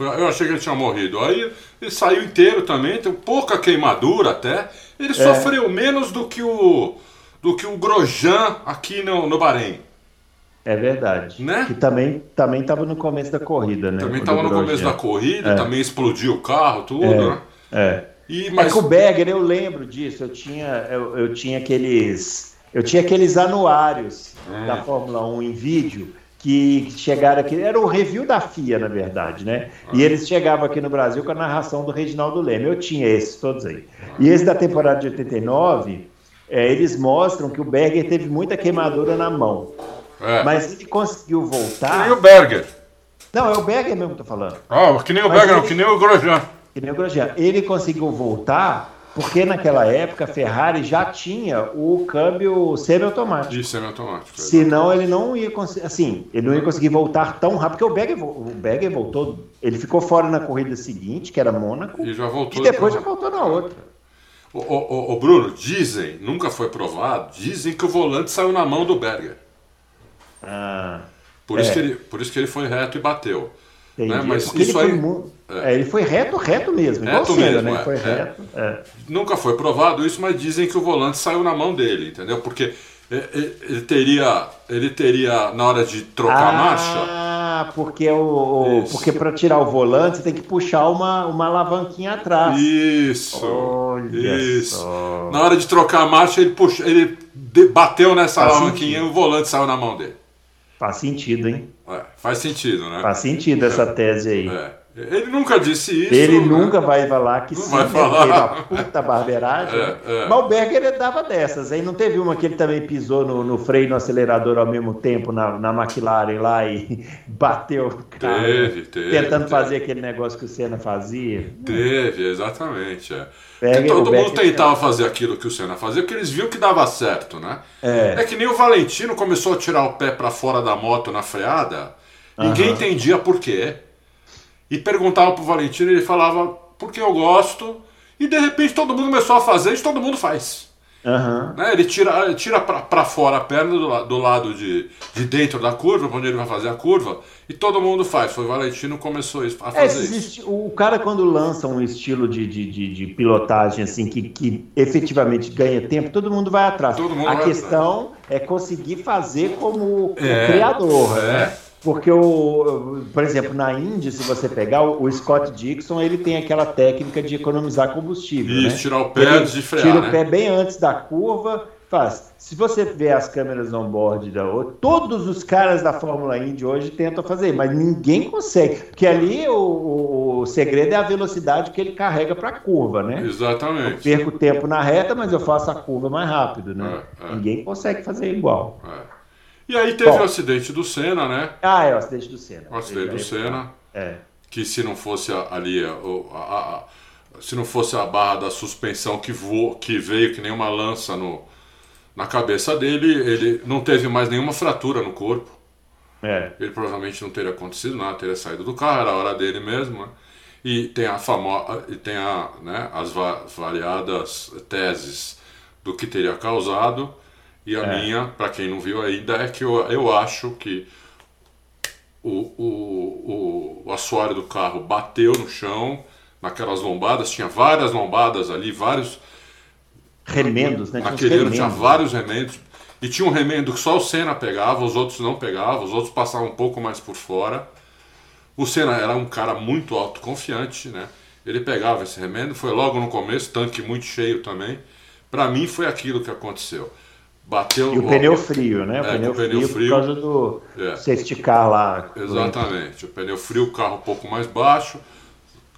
Eu achei que ele tinha morrido. Aí ele saiu inteiro também, tem pouca queimadura até. Ele
É.
sofreu menos do que o do que o Grosjean aqui no, no Bahrein.
É verdade.
Né?
Que também também estava no começo da corrida, né?
Também
O
estava no começo da corrida, também explodiu o carro, tudo, né?
É.
E,
Mas
mas
com o Berger eu lembro disso. Eu tinha, eu, eu tinha aqueles. Eu tinha aqueles anuários
Hum.
da Fórmula 1 em vídeo que chegaram aqui. Era o review da FIA, na verdade, né?
Ah.
E eles chegavam aqui no Brasil com a narração do Reginaldo Leme. Eu tinha esses todos aí. E esse da temporada de 89, é, eles mostram que o Berger teve muita queimadura na mão.
é.
Mas ele conseguiu
Que nem
voltar.
o Berger.
Não, é o Berger mesmo que eu tô falando.
Ah, que nem o
Mas
Berger, não,
ele-
que nem o Grosjean.
O. Ele conseguiu voltar porque naquela época a Ferrari já tinha o câmbio semiautomático.
Isso é automático.
Senão ele não ia conseguir, assim, ele não ia conseguir voltar tão rápido, porque o Berger, o Berger voltou, ele ficou fora na corrida seguinte, que era Mônaco,
E já voltou.
e depois já voltou na outra.
Ô, ô, ô, ô, Bruno, dizem, nunca foi provado, dizem que o volante saiu na mão do Berger.
Ah,
Por,
É.
isso, que ele, por isso que ele foi reto e bateu. Né? Mas
Porque
isso aí
mu-
é.
ele foi reto, reto mesmo, igual
Reto
Senna,
mesmo,
né? Ele foi
é.
reto. é.
nunca foi provado isso, mas dizem que o volante saiu na mão dele, entendeu? Porque é, ele teria, ele teria na hora de trocar a marcha.
Ah, porque o,
Isso.
porque para tirar o volante você tem que puxar uma, uma alavanquinha atrás.
Isso.
Olha
isso.
só.
Na hora de trocar a marcha, ele puxa, ele bateu nessa
Faz
alavanquinha
sentido.
e o volante saiu na mão dele.
Faz sentido, hein?
É, faz sentido, né?
Faz sentido essa tese aí.
É. Ele nunca disse isso.
Ele
né?
nunca vai falar que
Não
sim,
vai
né?
falar.
Uma puta barbeiragem. [LAUGHS]
É,
né?
é.
Mas o Berger dava dessas. Aí não teve uma que ele também pisou no, no freio e no acelerador ao mesmo tempo na, na McLaren lá e [LAUGHS] bateu o carro.
Teve, teve,
Tentando
teve.
fazer aquele negócio que o Senna fazia.
Teve, exatamente. É.
Berger-
todo mundo
Berger-
tentava fazer aquilo que o Senna fazia, porque eles viam que dava certo, né?
É.
que nem o Valentino começou a tirar o pé para fora da moto na freada, ninguém
Aham.
entendia por quê. E perguntava pro Valentino, ele falava, porque eu gosto. E de repente todo mundo começou a fazer e todo mundo faz.
Aham.
Né? Ele tira, tira para fora a perna do, do lado de, de dentro da curva, onde ele vai fazer a curva, e todo mundo faz. Foi o Valentino que começou isso, a
É,
fazer
esses
isso.
esti- o cara quando lança um estilo de, de, de, de pilotagem assim que, que efetivamente ganha tempo, todo mundo vai atrás.
Mundo
a
vai
questão é conseguir fazer como o
É,
criador,
é.
né? Porque o, por exemplo, na Indy, se você pegar o, Scott Dixon, ele tem aquela técnica de economizar combustível,
Isso,
né?
tirar o pé antes de frear,
Tira
né?
o pé bem antes da curva, faz. Se você ver as câmeras on-board da outra, todos os caras da Fórmula Indy hoje tentam fazer, mas ninguém consegue. Porque ali o, o- segredo é a velocidade que ele carrega para a curva, né?
Exatamente.
Perco tempo na reta, mas eu faço a curva mais rápido, né?
É, é.
Ninguém consegue fazer igual.
É. E aí teve
Bom.
o acidente do Senna, né?
Ah, é o acidente do Senna.
O acidente do Senna.
É.
que se não fosse ali a, a- a- a- se não fosse a barra da suspensão que voou, que veio que nem uma lança no, na cabeça dele, ele não teve mais nenhuma fratura no corpo.
É.
Ele provavelmente não teria acontecido nada, teria saído do carro, era a hora dele mesmo. né? E tem a famosa, e tem a, né, as va- variadas teses do que teria causado. E a
É.
minha, para quem não viu ainda, é que eu, eu acho que o, o, o, o assoalho do carro bateu no chão, naquelas lombadas, tinha várias lombadas ali, vários.
Remendos, né?
Naquele ano tinha vários remendos. E tinha um remendo que só o Senna pegava, os outros não pegavam, os outros passavam um pouco mais por fora. O Senna era um cara muito autoconfiante, né? Ele pegava esse remendo, foi logo no começo, tanque muito cheio também. Pra mim foi aquilo que aconteceu. Bateu
E o pneu frio, né? O
É,
pneu,
o pneu
frio,
frio.
por causa do
É.
safety car lá.
Exatamente. O pneu frio, o carro um pouco mais baixo,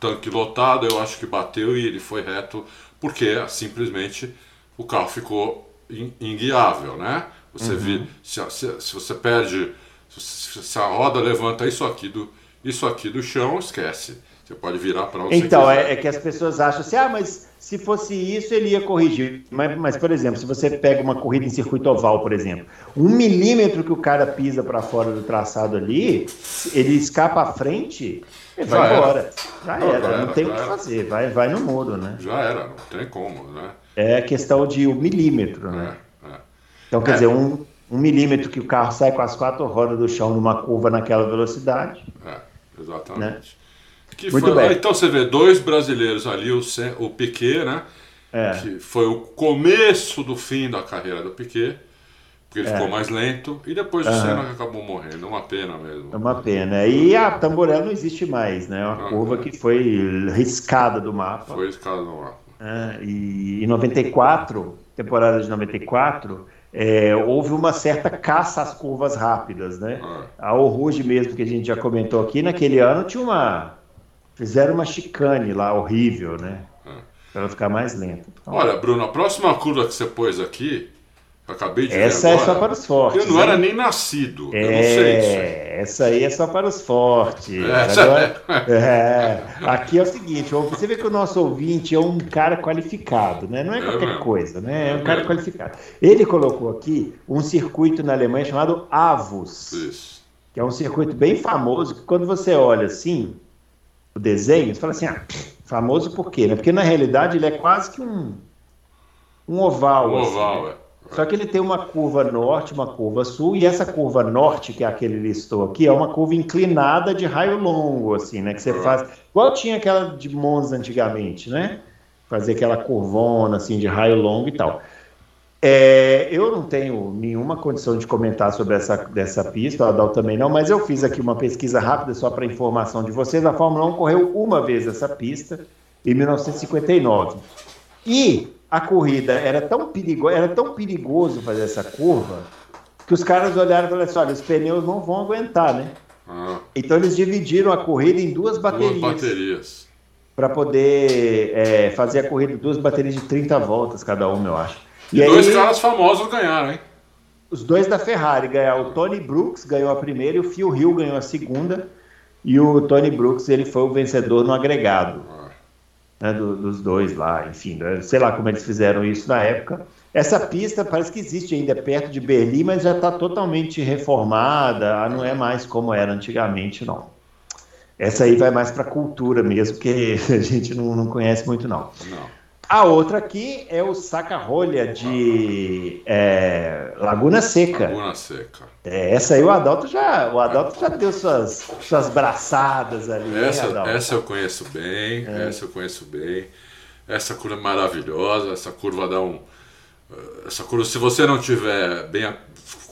tanque lotado, eu acho que bateu e ele foi reto, porque simplesmente o carro ficou in- inguiável, né? Você
Uhum.
vê, se, se- se você perde, se, se a roda levanta isso aqui do, isso aqui do chão, esquece. Você pode virar para onde
Então,
você quiser.
é, é que as pessoas acham assim, ah, mas se fosse isso, ele ia corrigir. Mas, mas, por exemplo, se você pega uma corrida em circuito oval, por exemplo, um milímetro que o cara pisa para fora do traçado ali, ele escapa à frente, ele vai
Já era.
embora. Já
Não,
era,
já
não
era,
tem o que
era.
fazer, vai, vai no muro, né?
Já era, não tem como, né?
É questão de um milímetro, né?
É, é.
Então, quer
É.
dizer, um, um milímetro que o carro sai com as quatro rodas do chão numa curva naquela velocidade.
É, exatamente. Né?
Que Muito foi, bem.
então você vê dois brasileiros ali, o, o Piquet, né? É. Que foi o começo do fim da carreira do Piquet. Porque ele é. ficou mais lento. E depois o uhum. Senna que acabou morrendo. Uma pena mesmo.
É uma pena. E a Tamborel não existe mais, né? É uma uhum. curva que foi riscada do mapa.
Foi riscada do mapa.
É, e em 94, temporada de 94, é, houve uma certa caça às curvas rápidas, né? Ah. A Rouge mesmo, que a gente já comentou aqui, naquele ano tinha uma... Fizeram uma chicane lá, horrível, né? Ah. Para ela ficar mais lenta.
Então, Olha, Bruno, a próxima curva que você pôs aqui acabei de
Essa
é
só para os fortes.
Eu não era nem nascido. É, eu não sei disso.
Essa aí é só para os fortes. Agora, é, aqui é o seguinte: você vê que o nosso ouvinte é um cara qualificado, né? Não é, é qualquer mesmo. coisa, né? É um cara qualificado. Ele colocou aqui um circuito na Alemanha chamado Avus. Isso. Que é um circuito bem famoso, que quando você olha assim, o desenho, você fala assim, ah, famoso por quê? Né? Porque na realidade ele é quase que um, um oval.
Um oval, assim,
é. Só que ele tem uma curva norte, uma curva sul, e essa curva norte, que é a que ele listou aqui, é uma curva inclinada de raio longo, assim, né? Que você faz. Igual tinha aquela de Monza antigamente, né? Fazer aquela curvona, assim, de raio longo e tal. É, eu não tenho nenhuma condição de comentar sobre essa dessa pista, o Adal também não, mas eu fiz aqui uma pesquisa rápida só para informação de vocês. A Fórmula 1 correu uma vez essa pista, em 1959. E a corrida era tão, perigo, era tão perigoso fazer essa curva que os caras olharam e falaram assim: olha, os pneus não vão aguentar, né? Ah. Então eles dividiram a corrida em duas baterias.
Duas baterias.
Para poder é, fazer a corrida, duas baterias de 30 voltas cada uma, eu acho.
E, e dois aí, caras famosos ganharam, hein?
Os dois da Ferrari ganharam. O Tony Brooks ganhou a primeira e o Phil Hill ganhou a segunda. E o Tony Brooks ele foi o vencedor no agregado. Ah né, do, dos dois lá, enfim, né, sei lá como eles fizeram isso na época. Essa pista parece que existe ainda perto de Berlim, mas já está totalmente reformada, não é mais como era antigamente, não. Essa aí vai mais para a cultura mesmo, que [LAUGHS] a gente não, não conhece muito, não. não. A outra aqui é o saca-rolha de é, Laguna Seca.
Laguna Seca.
É, essa aí o Adalto já, o Adalto já deu suas, suas braçadas ali.
Essa, hein, essa eu conheço bem, é. essa eu conheço bem. Essa curva é maravilhosa, essa curva dá um. Essa curva, se você não tiver bem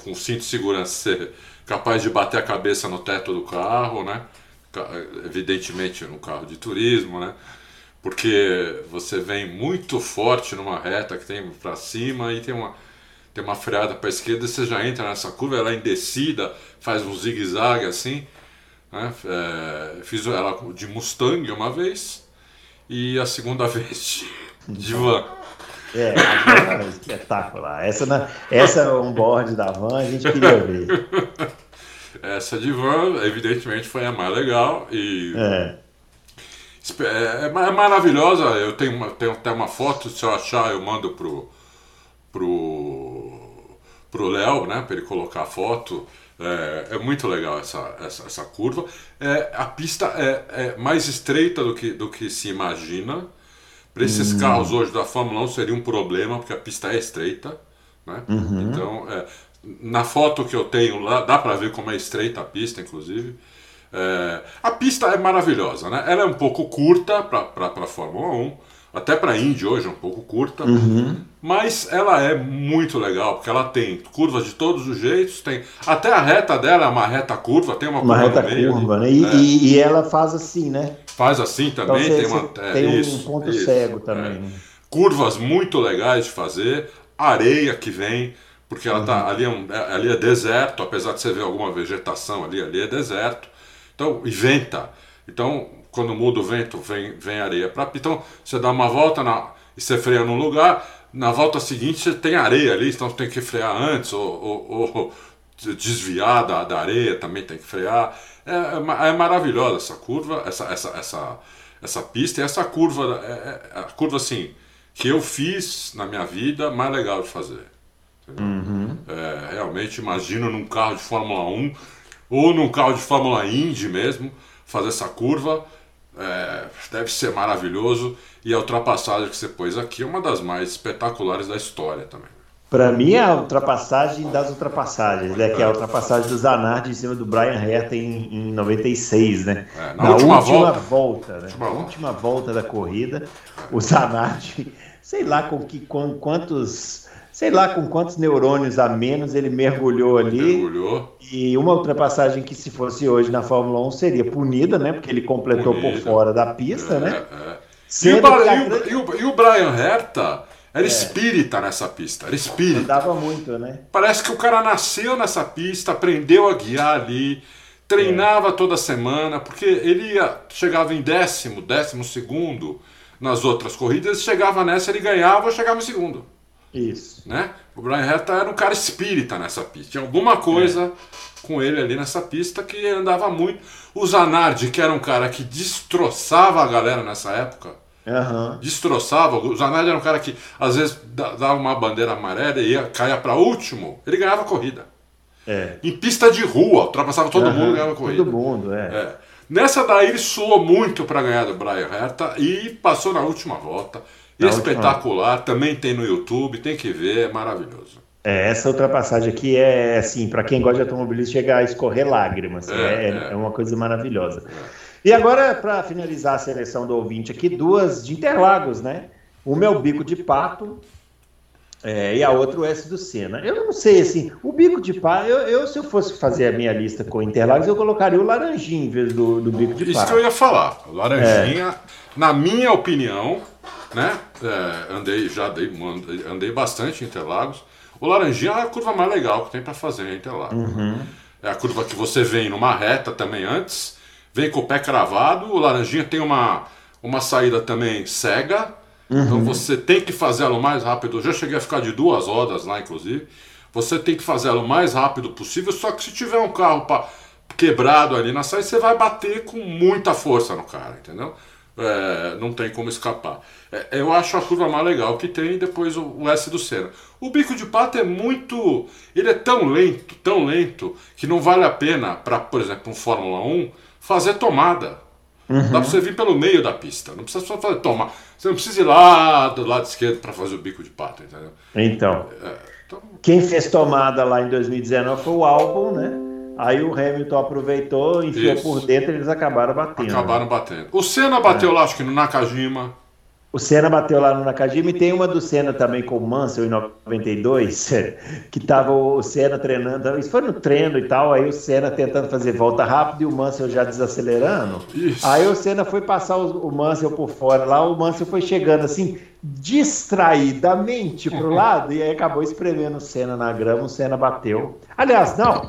com cinto de segurança, ser capaz de bater a cabeça no teto do carro, né? Evidentemente no carro de turismo, né? Porque você vem muito forte numa reta que tem para cima e tem uma, tem uma freada para esquerda, você já entra nessa curva, ela é em descida, faz um zigue-zague assim. Né? É, fiz ela de Mustang uma vez e a segunda [LAUGHS] vez de, van.
É, é espetacular. Essa, na, essa on-board da van a gente queria ver. [LAUGHS]
Essa de van, evidentemente, foi a mais legal e é. É, é, é maravilhosa. Eu tenho, uma, tenho até uma foto, se eu achar, eu mando pro pro pro Léo, né, para ele colocar a foto. É, é, muito legal essa, essa, essa curva. É, a pista é, é, mais estreita do que, do que se imagina. Para esses hum. carros hoje da Fórmula 1 seria um problema, porque a pista é estreita. Né? Uhum. Então, é, na foto que eu tenho lá, dá para ver como é estreita a pista, inclusive. É, a pista é maravilhosa, né? Ela é um pouco curta para a Fórmula 1, até para a Indy hoje é um pouco curta, uhum. mas ela é muito legal, porque ela tem curvas de todos os jeitos, tem até a reta dela é uma reta curva, tem uma,
uma curva reta meio, curva, né? E, é. e, ela faz assim, né?
Faz assim também, então,
tem,
uma,
é, tem isso, um ponto isso, cego também. É. Né?
Curvas muito legais de fazer, areia que vem, porque ela tá uhum. ali é, um, é, ali é deserto, apesar de você ver alguma vegetação ali, ali é deserto. Então, e venta. Então, quando muda o vento, vem, vem areia para Então, você dá uma volta na, e você freia num lugar, na volta seguinte você tem areia ali, então você tem que frear antes, ou, ou, ou desviar da, da areia, também tem que frear. É, é, é maravilhosa essa curva, essa, essa, essa, essa pista e essa curva, é, é, a curva assim, que eu fiz na minha vida, mais legal de fazer. Uhum. É, realmente imagino num carro de Fórmula 1 ou num carro de Fórmula Indy mesmo, fazer essa curva. É, deve ser maravilhoso. E a ultrapassagem que você pôs aqui é uma das mais espetaculares da história também.
Para mim é a ultrapassagem das ultrapassagens, né? Que é a ultrapassagem do Zanardi em cima do Brian Herta em, em 96, né? É, na, na, última, última volta, volta, né? Última, última volta da corrida, o Zanardi, [LAUGHS] sei lá com que com quantos sei lá com quantos neurônios a menos ele mergulhou ali. Mergulhou. E uma ultrapassagem que, se fosse hoje na Fórmula 1, seria punida, né? Porque ele completou Punida. por fora da pista, né? é, né? É.
E o, grande... e, o, e o Brian Herta era é. espírita nessa pista, era espírita.
Andava muito, né?
Parece que o cara nasceu nessa pista, aprendeu a guiar ali, treinava é. toda semana, porque ele ia, chegava em décimo, décimo segundo nas outras corridas, chegava nessa, ele ganhava ou chegava em segundo.
Isso.
Né? O Brian Herta era um cara espírita nessa pista. Tinha alguma coisa é. com ele ali nessa pista que andava muito. O Zanardi, que era um cara que destroçava a galera nessa época, Uhum. Destroçava. O Zanardi era um cara que às vezes dava uma bandeira amarela e ia, caia para último. Ele ganhava corrida. É. Em pista de rua, ultrapassava todo uhum. mundo e ganhava corrida.
Todo mundo, é. é.
Nessa daí ele suou muito para ganhar do Brian Herta e passou na última volta. Na Espetacular, última... também tem no YouTube, tem que ver, é maravilhoso.
É, essa ultrapassagem aqui é assim, para quem gosta de automobilismo, chega a escorrer lágrimas. É, é, é. é uma coisa maravilhosa. E agora, para finalizar a seleção do ouvinte aqui, duas de Interlagos, né? É o bico de pato é, e a outra o S do Senna. Eu não sei, assim, o bico de pato, eu, eu, se eu fosse fazer a minha lista com Interlagos, eu colocaria o laranjinha em vez do, do bico de pato.
Isso que eu ia falar. Laranjinha, é. na minha opinião, né? É, andei, já dei, andei bastante em Interlagos. O laranjinha é a curva mais legal que tem para fazer em Interlagos. Uhum. É a curva que você vem numa reta também antes vem com o pé cravado. O laranjinha tem uma, uma saída também cega. Uhum. Então você tem que fazer ela o mais rápido. Eu já cheguei a ficar de duas rodas lá, inclusive. Você tem que fazer ela o mais rápido possível. Só que se tiver um carro pra, quebrado ali na saída, você vai bater com muita força no cara, entendeu? É, não tem como escapar. É, eu acho a curva mais legal que tem depois o, o, S do Senna. O bico de pato é muito. Ele é tão lento, tão lento, que não vale a pena para, por exemplo, um Fórmula 1 fazer tomada. Uhum. Dá pra você vir pelo meio da pista. Não precisa só fazer tomar. Você não precisa ir lá do lado esquerdo para fazer o bico de pato, entendeu?
Então, é, então, Quem fez tomada lá em 2019 foi o álbum, né? Aí o Hamilton aproveitou, enfiou Isso. por dentro e eles acabaram batendo.
Acabaram batendo. O Senna bateu é. lá, acho que no Nakajima.
O Senna bateu lá no Nakajima e tem uma do Senna também com o Mansell em 92, [LAUGHS] que tava o Senna treinando, isso foi no treino e tal, aí o Senna tentando fazer volta rápida e o Mansell já desacelerando. Isso. Aí o Senna foi passar o, o Mansell por fora lá, o Mansell foi chegando assim, distraidamente pro lado e aí acabou espremendo o Senna na grama, o Senna bateu. Aliás, não,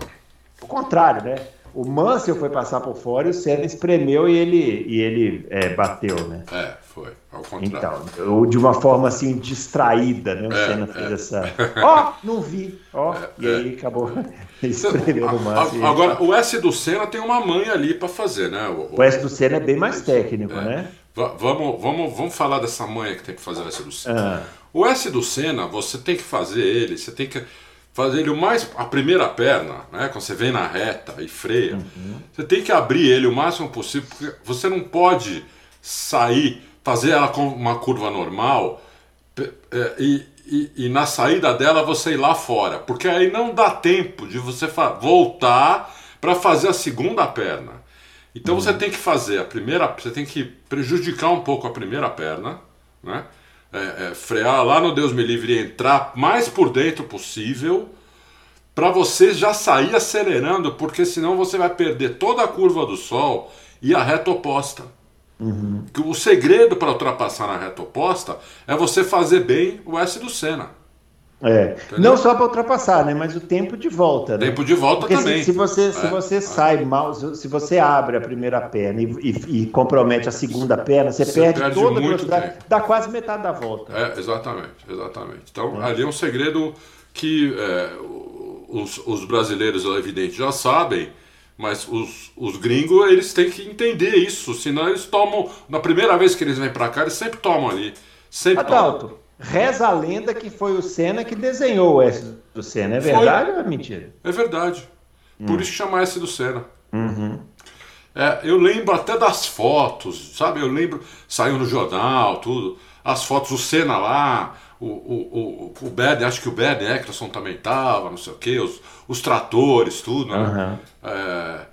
o contrário, né? O Mansell foi passar por fora e o Senna espremeu e ele, e ele é, bateu, né?
É, foi. Ao contrário.
Então, de uma forma assim distraída, né? O é, Senna fez é. essa. [LAUGHS] Ó, oh, não vi. Ó, oh, e aí acabou [LAUGHS] espremendo o Mansell.
Agora, o S do Senna tem uma manha ali para fazer, né?
O, o, S do Senna é bem mais técnico, é. né?
Vamos, vamos, vamos falar dessa manha que tem que fazer o S do Senna. Ah. O S do Senna, você tem que fazer ele, você tem que fazer ele o mais a primeira perna, né? Quando você vem na reta e freia, uhum. você tem que abrir ele o máximo possível, porque você não pode sair, fazer ela com uma curva normal é, e, e, e, na saída dela você ir lá fora, porque aí não dá tempo de você voltar para fazer a segunda perna. Então uhum. você tem que fazer a primeira, você tem que prejudicar um pouco a primeira perna, né? É, é, frear lá no Deus me livre e entrar mais por dentro possível para você já sair acelerando, porque senão você vai perder toda a curva do sol e a reta oposta. Uhum. O segredo para ultrapassar na reta oposta é você fazer bem o S do Senna.
É. Não só para ultrapassar, né? Mas o tempo de volta.
Né? Tempo de volta Porque também.
Se, se você, é. se você sai mal, se você abre a primeira perna e, e, e compromete a segunda perna, você, você perde, perde, toda a velocidade, tempo. dá quase metade da volta.
É, exatamente, exatamente. Então é. ali é um segredo que é, os, os, brasileiros, evidente, já sabem, mas os, os gringos eles têm que entender isso, senão eles tomam, na primeira vez que eles vêm para cá, eles sempre tomam ali. Sempre
Adalto, tomam. Reza a lenda que foi o Senna que desenhou o S do Senna. É verdade foi. ou é mentira?
É verdade. Por hum. isso chama S do Senna. Uhum. É, eu lembro até das fotos, sabe? Eu lembro, saiu no jornal, tudo. As fotos, o Senna lá, o, o, o, o Bernie, acho que o Bernie Eccleston também tava, não sei o quê, os, os tratores, tudo, né? Uhum. É,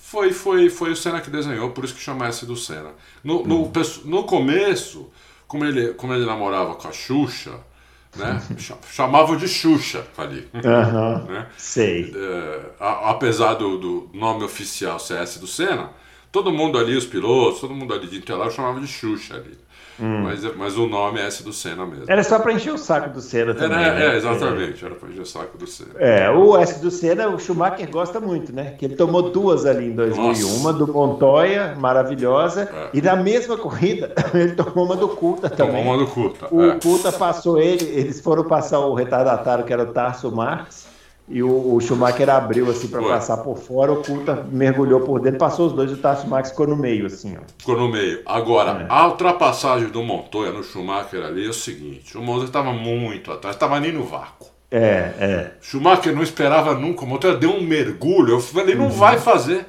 foi, foi, foi o Senna que desenhou, por isso que chama S do Senna. No, no, uhum. no começo, como ele, como ele namorava com a Xuxa, né? Chamavam de Xuxa ali.
Uhum, [LAUGHS] né? Sei.
É, apesar do, do, nome oficial CS do Senna, todo mundo ali, os pilotos, todo mundo ali de Interlagos chamava de Xuxa ali. Hum. Mas, mas o nome é esse do Senna mesmo.
Era só para encher o saco do Senna também.
Era, né? É, exatamente, era para encher o saco do Senna.
É, o S do Senna, o Schumacher gosta muito, né? Que ele tomou duas ali em 2001, Nossa. uma do Montoya, maravilhosa, é. e na mesma corrida [LAUGHS] ele tomou uma do Culta também.
Tomou uma do Culta.
O é. Culta passou ele, eles foram passar o retardatário que era o Tarso Marx. E o, o Schumacher abriu assim para passar por fora, o Culta mergulhou por dentro, passou os dois e o Tarso Max ficou no meio, assim, ó.
Ficou no meio. Agora, é. a ultrapassagem do Montoya no Schumacher ali é o seguinte: o Montoya estava muito atrás, estava nem no vácuo.
É, é.
Schumacher não esperava nunca, o Montoya deu um mergulho, eu falei, não uhum. vai fazer,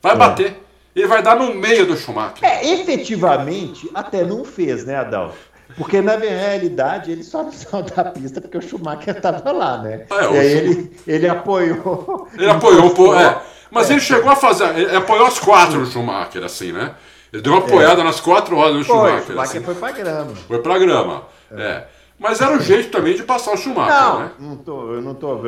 vai é. bater. Ele vai dar no meio do Schumacher.
É, efetivamente, até não fez, né, Adalto? Porque na realidade ele só não saiu da pista porque o Schumacher estava lá, né? É, e aí ele, ele apoiou.
Ele apoiou, pô, é. Mas é. ele chegou a fazer. Ele apoiou as quatro no Schumacher, assim, né? Ele deu uma é. apoiada é. nas quatro rodas do Schumacher. O
Schumacher assim. foi pra grama.
Foi pra grama. É. é. Mas era o jeito também de passar o Schumacher,
não,
né?
Não, tô, eu não tô.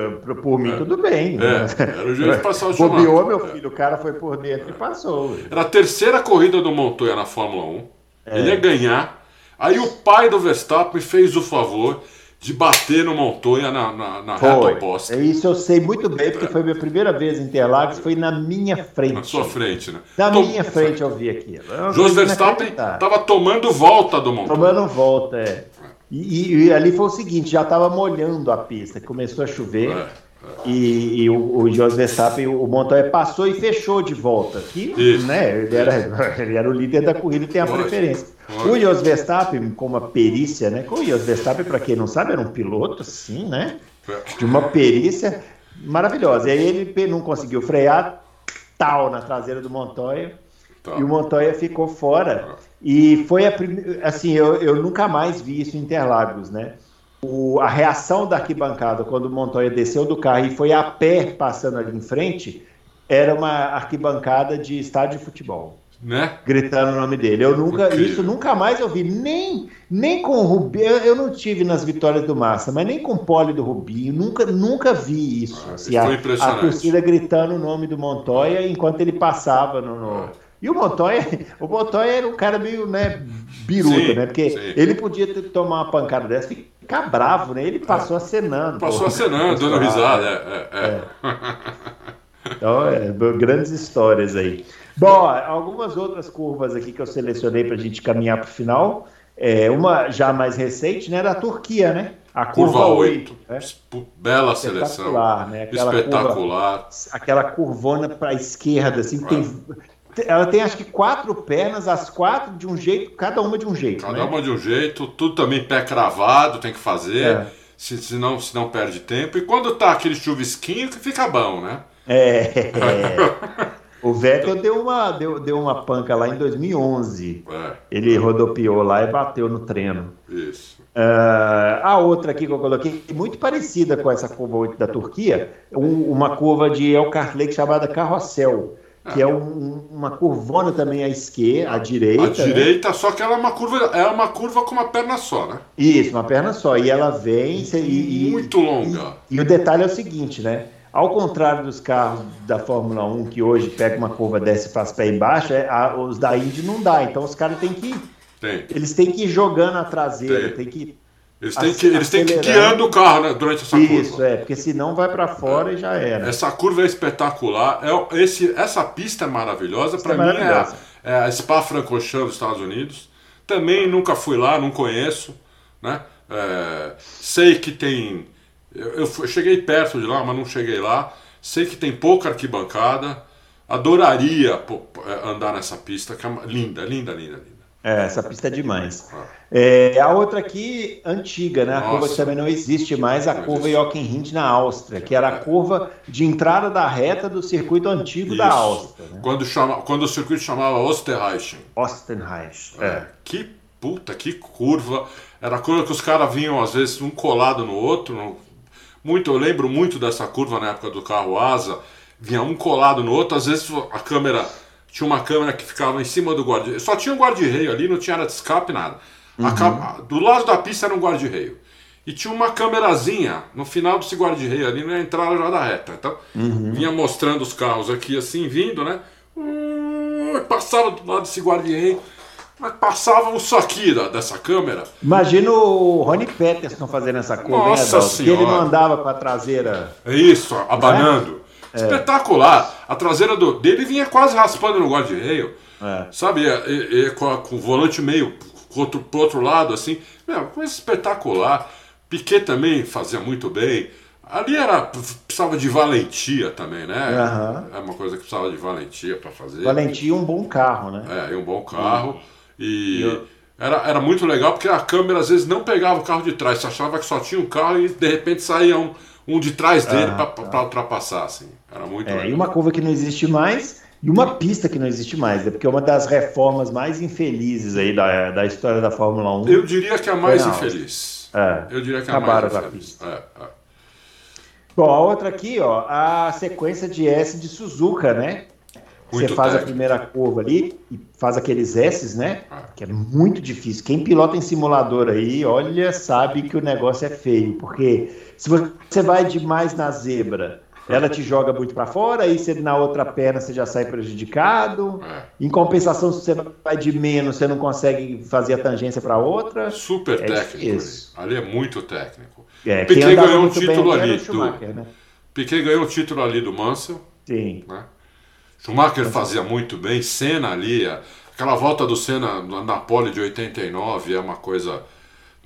Por mim, é. tudo bem.
Né? Era o jeito de passar o Schumacher.
Bobeou, meu filho, o cara foi por dentro e passou.
Era a terceira corrida do Montoya na Fórmula 1. Ele ia ganhar. Aí o pai do Verstappen fez o favor de bater no Montoya na, na, na reta oposta.
É isso eu sei muito bem, porque é. foi minha primeira vez em Interlagos, foi na minha frente. Na
sua frente, né?
Na Tom... minha frente eu vi aqui.
Jos Verstappen estava tomando volta do Montoya.
Tomando volta, é. E, e, e, ali foi o seguinte, já estava molhando a pista, começou a chover. É. E, e, o, o Jos Verstappen, o Montoya passou e fechou de volta. Que, né, ele, era, [LAUGHS] ele era o líder da corrida e tem a preferência. O Jos Verstappen, com uma perícia, né? O Jos Verstappen, para quem não sabe, era um piloto, sim, né? De uma perícia maravilhosa. E aí ele não conseguiu frear, tal, na traseira do Montoya. Tá. E o Montoya ficou fora. E foi a primeira. Assim, eu, eu nunca mais vi isso em Interlagos, né? O, a reação da arquibancada quando o Montoya desceu do carro e foi a pé passando ali em frente era uma arquibancada de estádio de futebol
né?
Gritando o nome dele. Eu nunca, isso nunca mais eu vi, nem, nem com o Rubinho. Eu não tive nas vitórias do Massa, mas nem com o Pole do Rubinho, nunca, nunca vi isso.
Ah, assim, a,
a, torcida gritando o nome do Montoya enquanto ele passava no. no... E o Montoya, [LAUGHS] o Montoya era um cara meio, né, biruta, né? Porque sim. ele podia ter, tomar uma pancada dessa e ficar bravo, né? Ele passou acenando.
Passou acenando, dando risada, é, é, é.
Então, é, grandes histórias aí. Bom, algumas outras curvas aqui que eu selecionei para a gente caminhar para o final. É, uma já mais recente, né, da Turquia, né?
A curva, curva 8. 8 né? Bela seleção.
Né?
Aquela Espetacular.
Curva, aquela curvona para a esquerda, assim, que tem, ela tem acho que quatro pernas, as quatro de um jeito, cada uma de um jeito.
Cada
né?
uma de um jeito, tudo também pé cravado, tem que fazer, é. se, se, não, se não perde tempo. E quando tá aquele chuvisquinho que fica bom, né?
É. é. O Vettel deu uma, deu, deu uma panca lá em 2011. É. Ele rodopiou lá e bateu no treino.
Isso.
Uh, a outra aqui que eu coloquei, muito parecida com essa curva 8 da Turquia, um, uma curva de Elkhart Lake chamada Carrossel, que é, é um, uma curvona também à esquerda, à direita. À
né? direita, né? só que ela é uma curva, é uma curva com uma perna só, né?
Isso, uma perna só. E ela vem. E,
muito longa.
E, e o detalhe é o seguinte, né? Ao contrário dos carros da Fórmula 1, que hoje pega uma curva, desce e faz pé embaixo, é, a, os da Indy não dá. Então os caras têm que.
Tem.
Eles têm que ir jogando a traseira, tem, tem que.
Eles têm que, eles têm que ir guiando o carro né, durante essa
Isso,
curva.
Isso, é, porque senão vai para fora é. e já era.
Essa curva é espetacular. É, esse, essa pista é maravilhosa. Para é mim é a, é a Spa-Francorchamps dos Estados Unidos. Também nunca fui lá, não conheço. Né? É, sei que tem eu, eu, cheguei perto de lá, mas não cheguei lá. Sei que tem pouca arquibancada. Adoraria é, andar nessa pista, que é linda, linda, linda, linda.
É, essa pista é demais. Ah. É, a outra aqui, antiga, né? A Nossa. curva que também não existe mais, a curva Jochen na Áustria, que era a curva de entrada da reta do circuito antigo Isso. da Áustria. Né?
Quando, chama, quando o circuito chamava Osterreich.
Osterreich, é.
Que puta, que curva. Era curva que os caras vinham, às vezes, um colado no outro. Muito, eu lembro muito dessa curva na época do carro asa. Vinha um colado no outro, às vezes a câmera. Tinha uma câmera que ficava em cima do guarda Só tinha um guarda-reio ali, não tinha área de escape, nada. Uhum. Do lado da pista era um guarda-reio. E tinha uma câmerazinha no final desse guarda-reio ali na entrada já da reta. Então, uhum. vinha mostrando os carros aqui assim, vindo, né? Uh, passava do lado desse guarda-reio. Mas passava um aqui da, dessa câmera.
Imagina o Rony Peterson fazendo essa curva,
Nossa
né, Que ele mandava para a traseira.
É isso, abanando. É? Espetacular. A traseira do, dele vinha quase raspando no guarda-reio. É. Sabe? E, e, com, a, com, o volante meio pro outro, outro lado, assim. Meu, coisa espetacular. Piquet também fazia muito bem. Ali era precisava de valentia também, né? Uhum. É uma coisa que precisava de valentia para fazer.
Valentia e um bom carro, né?
É, e um bom carro. Uhum. E eu... era, era muito legal porque a câmera às vezes não pegava o carro de trás. Você achava que só tinha um carro e de repente saía um, um de trás dele uhum. para ultrapassar, assim. Era muito
é. E uma curva que não existe mais e uma pista que não existe mais, né? porque é uma das reformas mais infelizes aí da, da história da Fórmula 1.
Eu diria que é a mais infeliz. É, Eu diria que é a mais
pista. É, é. Bom, a outra aqui, ó, a sequência de S de Suzuka, né? Muito Você faz técnico. a primeira curva ali e faz aqueles S, né? Que é muito difícil. Quem pilota em simulador aí, olha, sabe que o negócio é feio, porque se você vai demais na zebra ela te joga muito para fora, aí você na outra perna você já sai prejudicado. É. Em compensação, se você vai de menos, você não consegue fazer a tangência para outra.
Super é técnico. Ali. ali. é muito técnico. É, Piquet ganhou um título ali. Do... Né? Piquet ganhou um título ali do Mansell.
Sim. Né?
Schumacher fazia muito bem, Senna ali, aquela volta do Senna na pole de 89 é uma coisa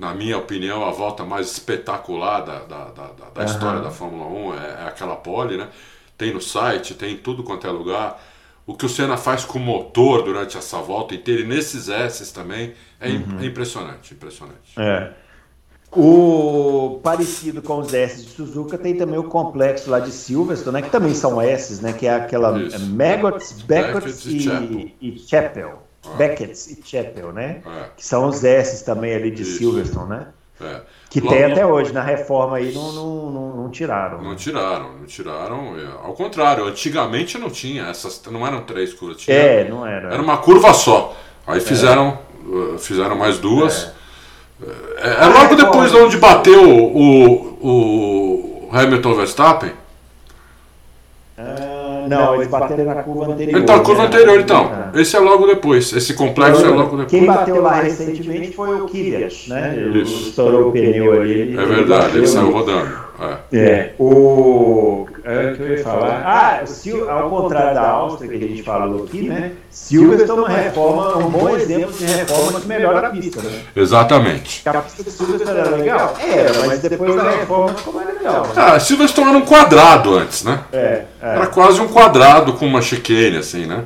na minha opinião, a volta mais espetacular da, da, da, da uhum. história da Fórmula 1 é, é, aquela pole, né? Tem no site, tem em tudo quanto é lugar. O que o Senna faz com o motor durante essa volta inteira, e nesses S também, é, uhum. é impressionante, impressionante.
É. O parecido com os S de Suzuka tem também o complexo lá de Silverstone, né, que também são S, né, que é aquela é, Maggots, Beckots e, e Chapel. Beckett e Chapel, né? É. Que são os S também ali de Isso. Silverstone, né? É. Que Logo, tem até hoje, na reforma aí não, não, não, não tiraram.
Não tiraram, não tiraram. É, ao contrário, antigamente não tinha, essas não eram três curvas. Tinha,
é, não era.
Era uma curva só. Aí é. fizeram, é. fizeram mais duas. É, é logo depois de onde bateu o, o Hamilton Verstappen.
É. Não, eles bateram na curva anterior.
Então, a curva né? anterior, então. É. Esse é logo depois. Esse complexo é logo depois.
Quem bateu lá recentemente foi o Kvyat, né? Ele estourou o pneu ali.
É verdade, ele saiu rodando.
É. é. O. É, que eu ia falar. Ah, ao contrário da Áustria que a gente falou aqui, né? Silverstone é uma reforma, um bom exemplo de reforma que melhora a pista, né?
Exatamente.
A pista de Silverstone era legal? Era, mas depois da reforma ficou mais legal. Né? Ah,
Silverstone era um quadrado antes, né?
É, é.
Era quase um quadrado com uma chicane, assim, né?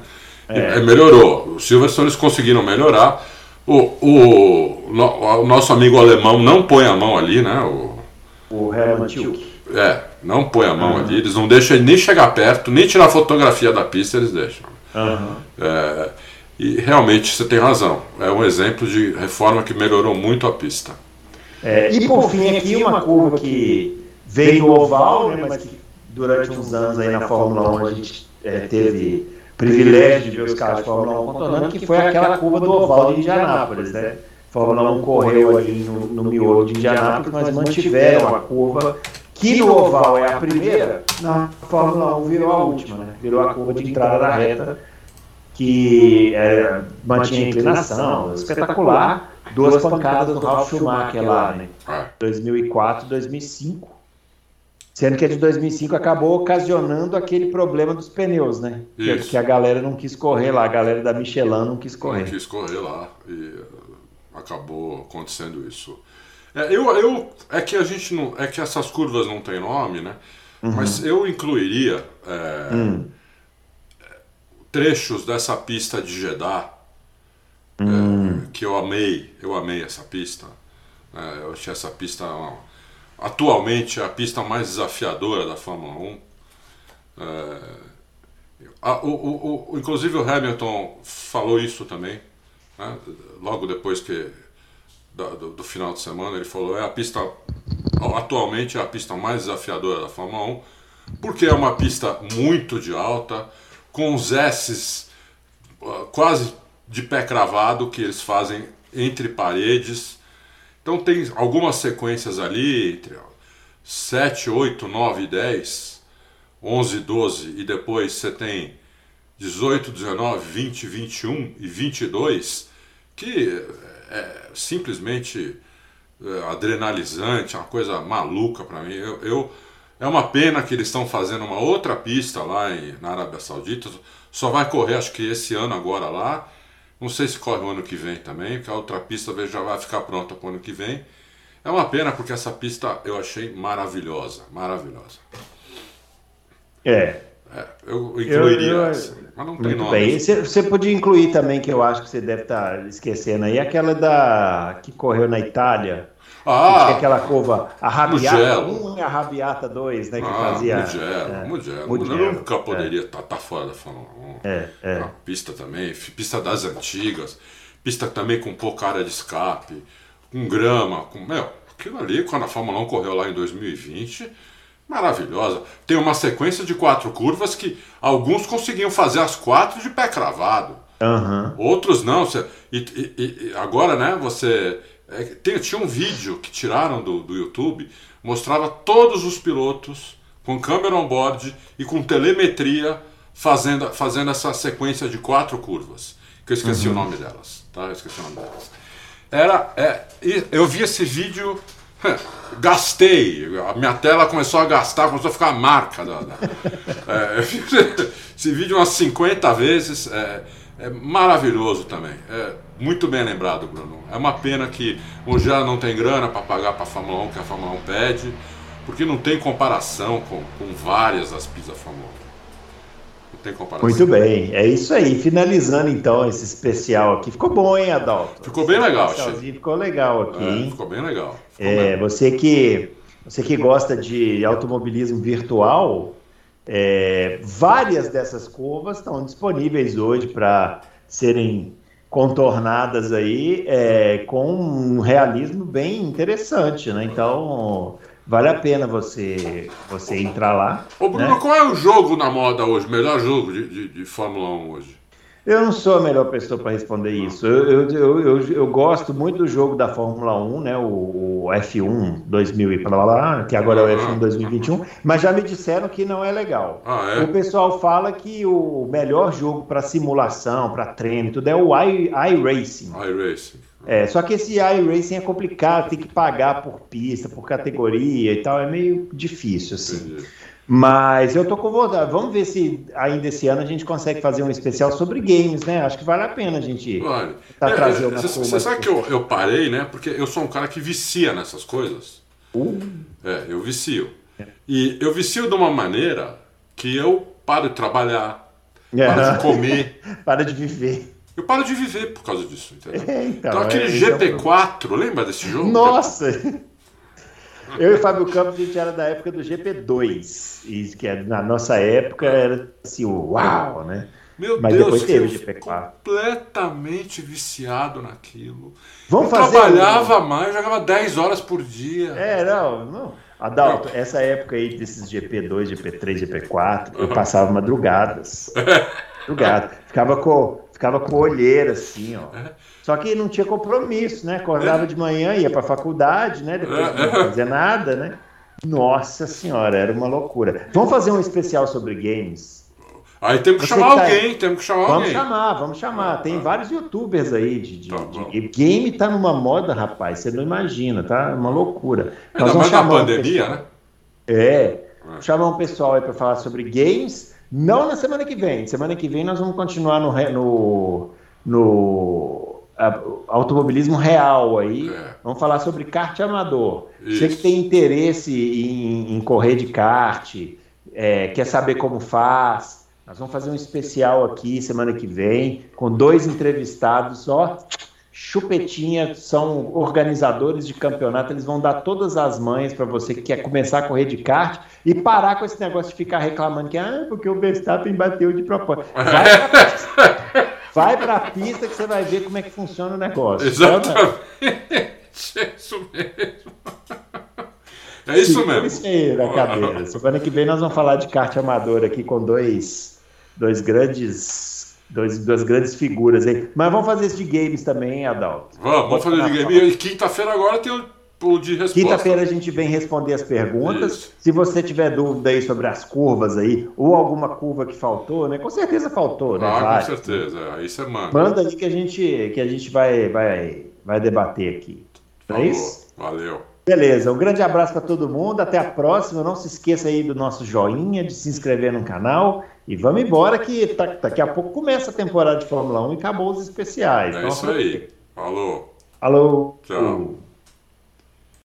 É. melhorou. Os Silverstone eles conseguiram melhorar. O, o, o, nosso amigo alemão não põe a mão ali, né? O,
o Hermann Tilke.
É, não põe a mão uhum. ali. Eles não deixam nem chegar perto, nem tirar fotografia da pista, eles deixam.
Uhum.
É, e realmente você tem razão. É um exemplo de reforma que melhorou muito a pista.
É, e por fim aqui uma curva que veio do oval, né, mas que durante uns anos aí na Fórmula 1 a gente é, teve privilégio de ver os carros de Fórmula 1 contornando, que foi aquela curva do oval de Indianápolis, né? Fórmula 1 correu ali no, no miolo de Indianápolis, mas mantiveram a curva que no oval é a primeira, na Fórmula 1 virou a última, né? Virou a curva de entrada da reta, que é, mantinha a inclinação, espetacular. Duas pancadas do Ralf Schumacher lá, né? 2004 2005. Sendo que a de 2005 acabou ocasionando aquele problema dos pneus, né? Que, que, a galera não quis correr lá, a galera da Michelin não quis correr.
Não quis correr lá e acabou acontecendo isso. É, eu, eu, é que a gente não. É que essas curvas não têm nome, né? Uhum. Mas eu incluiria é, hum. trechos dessa pista de Jeddah, é, hum. é, que eu amei, eu amei essa pista. Né? eu achei essa pista atualmente a pista mais desafiadora da Fórmula 1. É, a, o, o, o, inclusive o Hamilton falou isso também né? logo depois que do, do, final de semana, ele falou: é a pista, atualmente é a pista mais desafiadora da Fórmula 1, porque é uma pista muito de alta, com os S's quase de pé cravado que eles fazem entre paredes. Então tem algumas sequências ali, entre 7, 8, 9, 10, 11, 12 e depois você tem 18, 19, 20, 21 e 22, que é simplesmente é, adrenalizante, uma coisa maluca para mim. Eu, eu, é uma pena que eles estão fazendo uma outra pista lá em, na Arábia Saudita, só vai correr acho que esse ano agora lá não sei se corre o ano que vem também, porque a outra pista já vai ficar pronta para o ano que vem. É uma pena porque essa pista eu achei maravilhosa, maravilhosa.
É.
é eu incluiria eu, eu, essa, mas não tem
nome. Bem. Você, você podia incluir também, que eu acho que você deve estar tá esquecendo aí, aquela da que correu na Itália. Ah, aquela curva, a Rabiata 1 e a Rabiata 2, né? Que ah, fazia.
Mugello, é, Mugello. Mugello nunca poderia estar é. tá, tá fora da Fórmula 1.
É, é.
Uma pista também, pista das antigas, pista também com pouca área de escape, com grama, com. Meu, aquilo ali, quando a Fórmula 1 correu lá em 2020, maravilhosa. Tem uma sequência de quatro curvas que alguns conseguiam fazer as quatro de pé cravado.
Uhum.
Outros não. E, e, e agora, né, você é, tem, tinha um vídeo que tiraram do, do YouTube, mostrava todos os pilotos com câmera on board e com telemetria fazendo, fazendo essa sequência de quatro curvas. Que eu esqueci uhum. o nome delas. Tá? Eu esqueci o nome delas. Era, é, eu vi esse vídeo, [LAUGHS] gastei. A minha tela começou a gastar, começou a ficar a marca. Da, da é, [LAUGHS] esse vídeo umas 50 vezes. É, é maravilhoso também. É muito bem lembrado, Bruno. É uma pena que o já não tem grana para pagar para a Fórmula 1 que a Fórmula 1 pede, porque não tem comparação com, com várias das pistas da Fórmula 1. Não tem comparação.
Muito bem, é isso aí. Finalizando então esse especial aqui. Ficou bom, hein, Adalto?
Ficou bem legal,
Ficou legal aqui, é,
Ficou bem legal.
Ficou é, você que você que gosta de automobilismo virtual, é, várias dessas curvas estão disponíveis hoje para serem contornadas aí é, com um realismo bem interessante, né? Então vale a pena você você entrar lá.
Ô Bruno, né? qual é o jogo na moda hoje? Melhor jogo de, de, de Fórmula 1 hoje?
Eu não sou a melhor pessoa para responder isso. Eu, eu, eu, eu, gosto muito do jogo da Fórmula 1, né? O, o F1 2000 e blá, blá, que agora é o F1 2021, mas já me disseram que não é legal.
Ah, é?
O pessoal fala que o melhor jogo para simulação, para treino, tudo é o iRacing.
iRacing.
É, só que esse iRacing é complicado, tem que pagar por pista, por categoria e tal, é meio difícil assim. Mas eu tô com vontade. Vamos ver se ainda esse ano a gente consegue fazer um especial sobre games, né? Acho que vale a pena a gente
vale. tá é, trazer uma Você sabe que eu, eu parei, né? Porque eu sou um cara que vicia nessas coisas.
Uh.
É, eu vicio. E eu vicio de uma maneira que eu paro de trabalhar, é. paro de comer. [LAUGHS]
para de viver.
Eu paro de viver por causa disso, entendeu?
É, então,
então, aquele
é,
GP4, é lembra desse jogo?
Nossa! [LAUGHS] Eu e Fábio Campos, a gente era da época do GP2, e que é, na nossa época era assim, uau, né?
Meu
Mas
Deus,
depois teve o GP4.
completamente viciado naquilo.
Vamos
eu
fazer
trabalhava um... mais, jogava 10 horas por dia.
É, não, não. Adalto, não. essa época aí desses GP2, GP3, GP4, eu passava madrugadas. [LAUGHS] Madrugada. Ficava com, ficava com olheira assim, ó. É. Só que não tinha compromisso, né? Acordava de manhã, ia para a faculdade, né? Depois não fazia nada, né? Nossa senhora, era uma loucura. Vamos fazer um especial sobre games.
Aí temos que Você chamar tá... alguém, temos que chamar
vamos
alguém.
Vamos chamar, vamos chamar. Tem vários youtubers aí de, de, tá de, game tá numa moda, rapaz. Você não imagina, tá? Uma loucura.
Ainda Nós vamos chamar na pandemia, né?
É. é. Chamar um pessoal aí para falar sobre games. Não na semana que vem. Semana que vem nós vamos continuar no, no, no automobilismo real aí. É. Vamos falar sobre kart amador. Isso. Você que tem interesse em, em correr de kart, é, quer saber como faz, nós vamos fazer um especial aqui semana que vem, com dois entrevistados, ó. Chupetinha são organizadores de campeonato, eles vão dar todas as mães para você que quer começar a correr de kart e parar com esse negócio de ficar reclamando que ah, porque o Verstappen bateu de propósito. [LAUGHS] Vai para a pista que você vai ver como é que funciona o negócio.
Exatamente. É isso mesmo. É isso
Segura
mesmo.
Isso aí na cadeira. Semana que vem nós vamos falar de kart amador aqui com dois, dois grandes. Dois, duas grandes figuras aí. Mas vamos fazer isso de games também, Adalto.
Vamos, vamos fazer de game. E quinta-feira agora tem o, o de resposta.
Quinta-feira a gente vem responder as perguntas.
Isso.
Se você tiver dúvida aí sobre as curvas aí, ou alguma curva que faltou, né? Com certeza faltou, né?
Ah, com certeza. é. Aí você manda.
Manda aí que a gente, que a gente vai, vai, vai debater aqui. Não é isso?
Valeu.
Beleza, um grande abraço para todo mundo. Até a próxima. Não se esqueça aí do nosso joinha, de se inscrever no canal. E vamos embora que tá- daqui a pouco começa a temporada de Fórmula 1 e acabou os especiais.
É
Então,
isso aí. Falou.
Falou.
Tchau.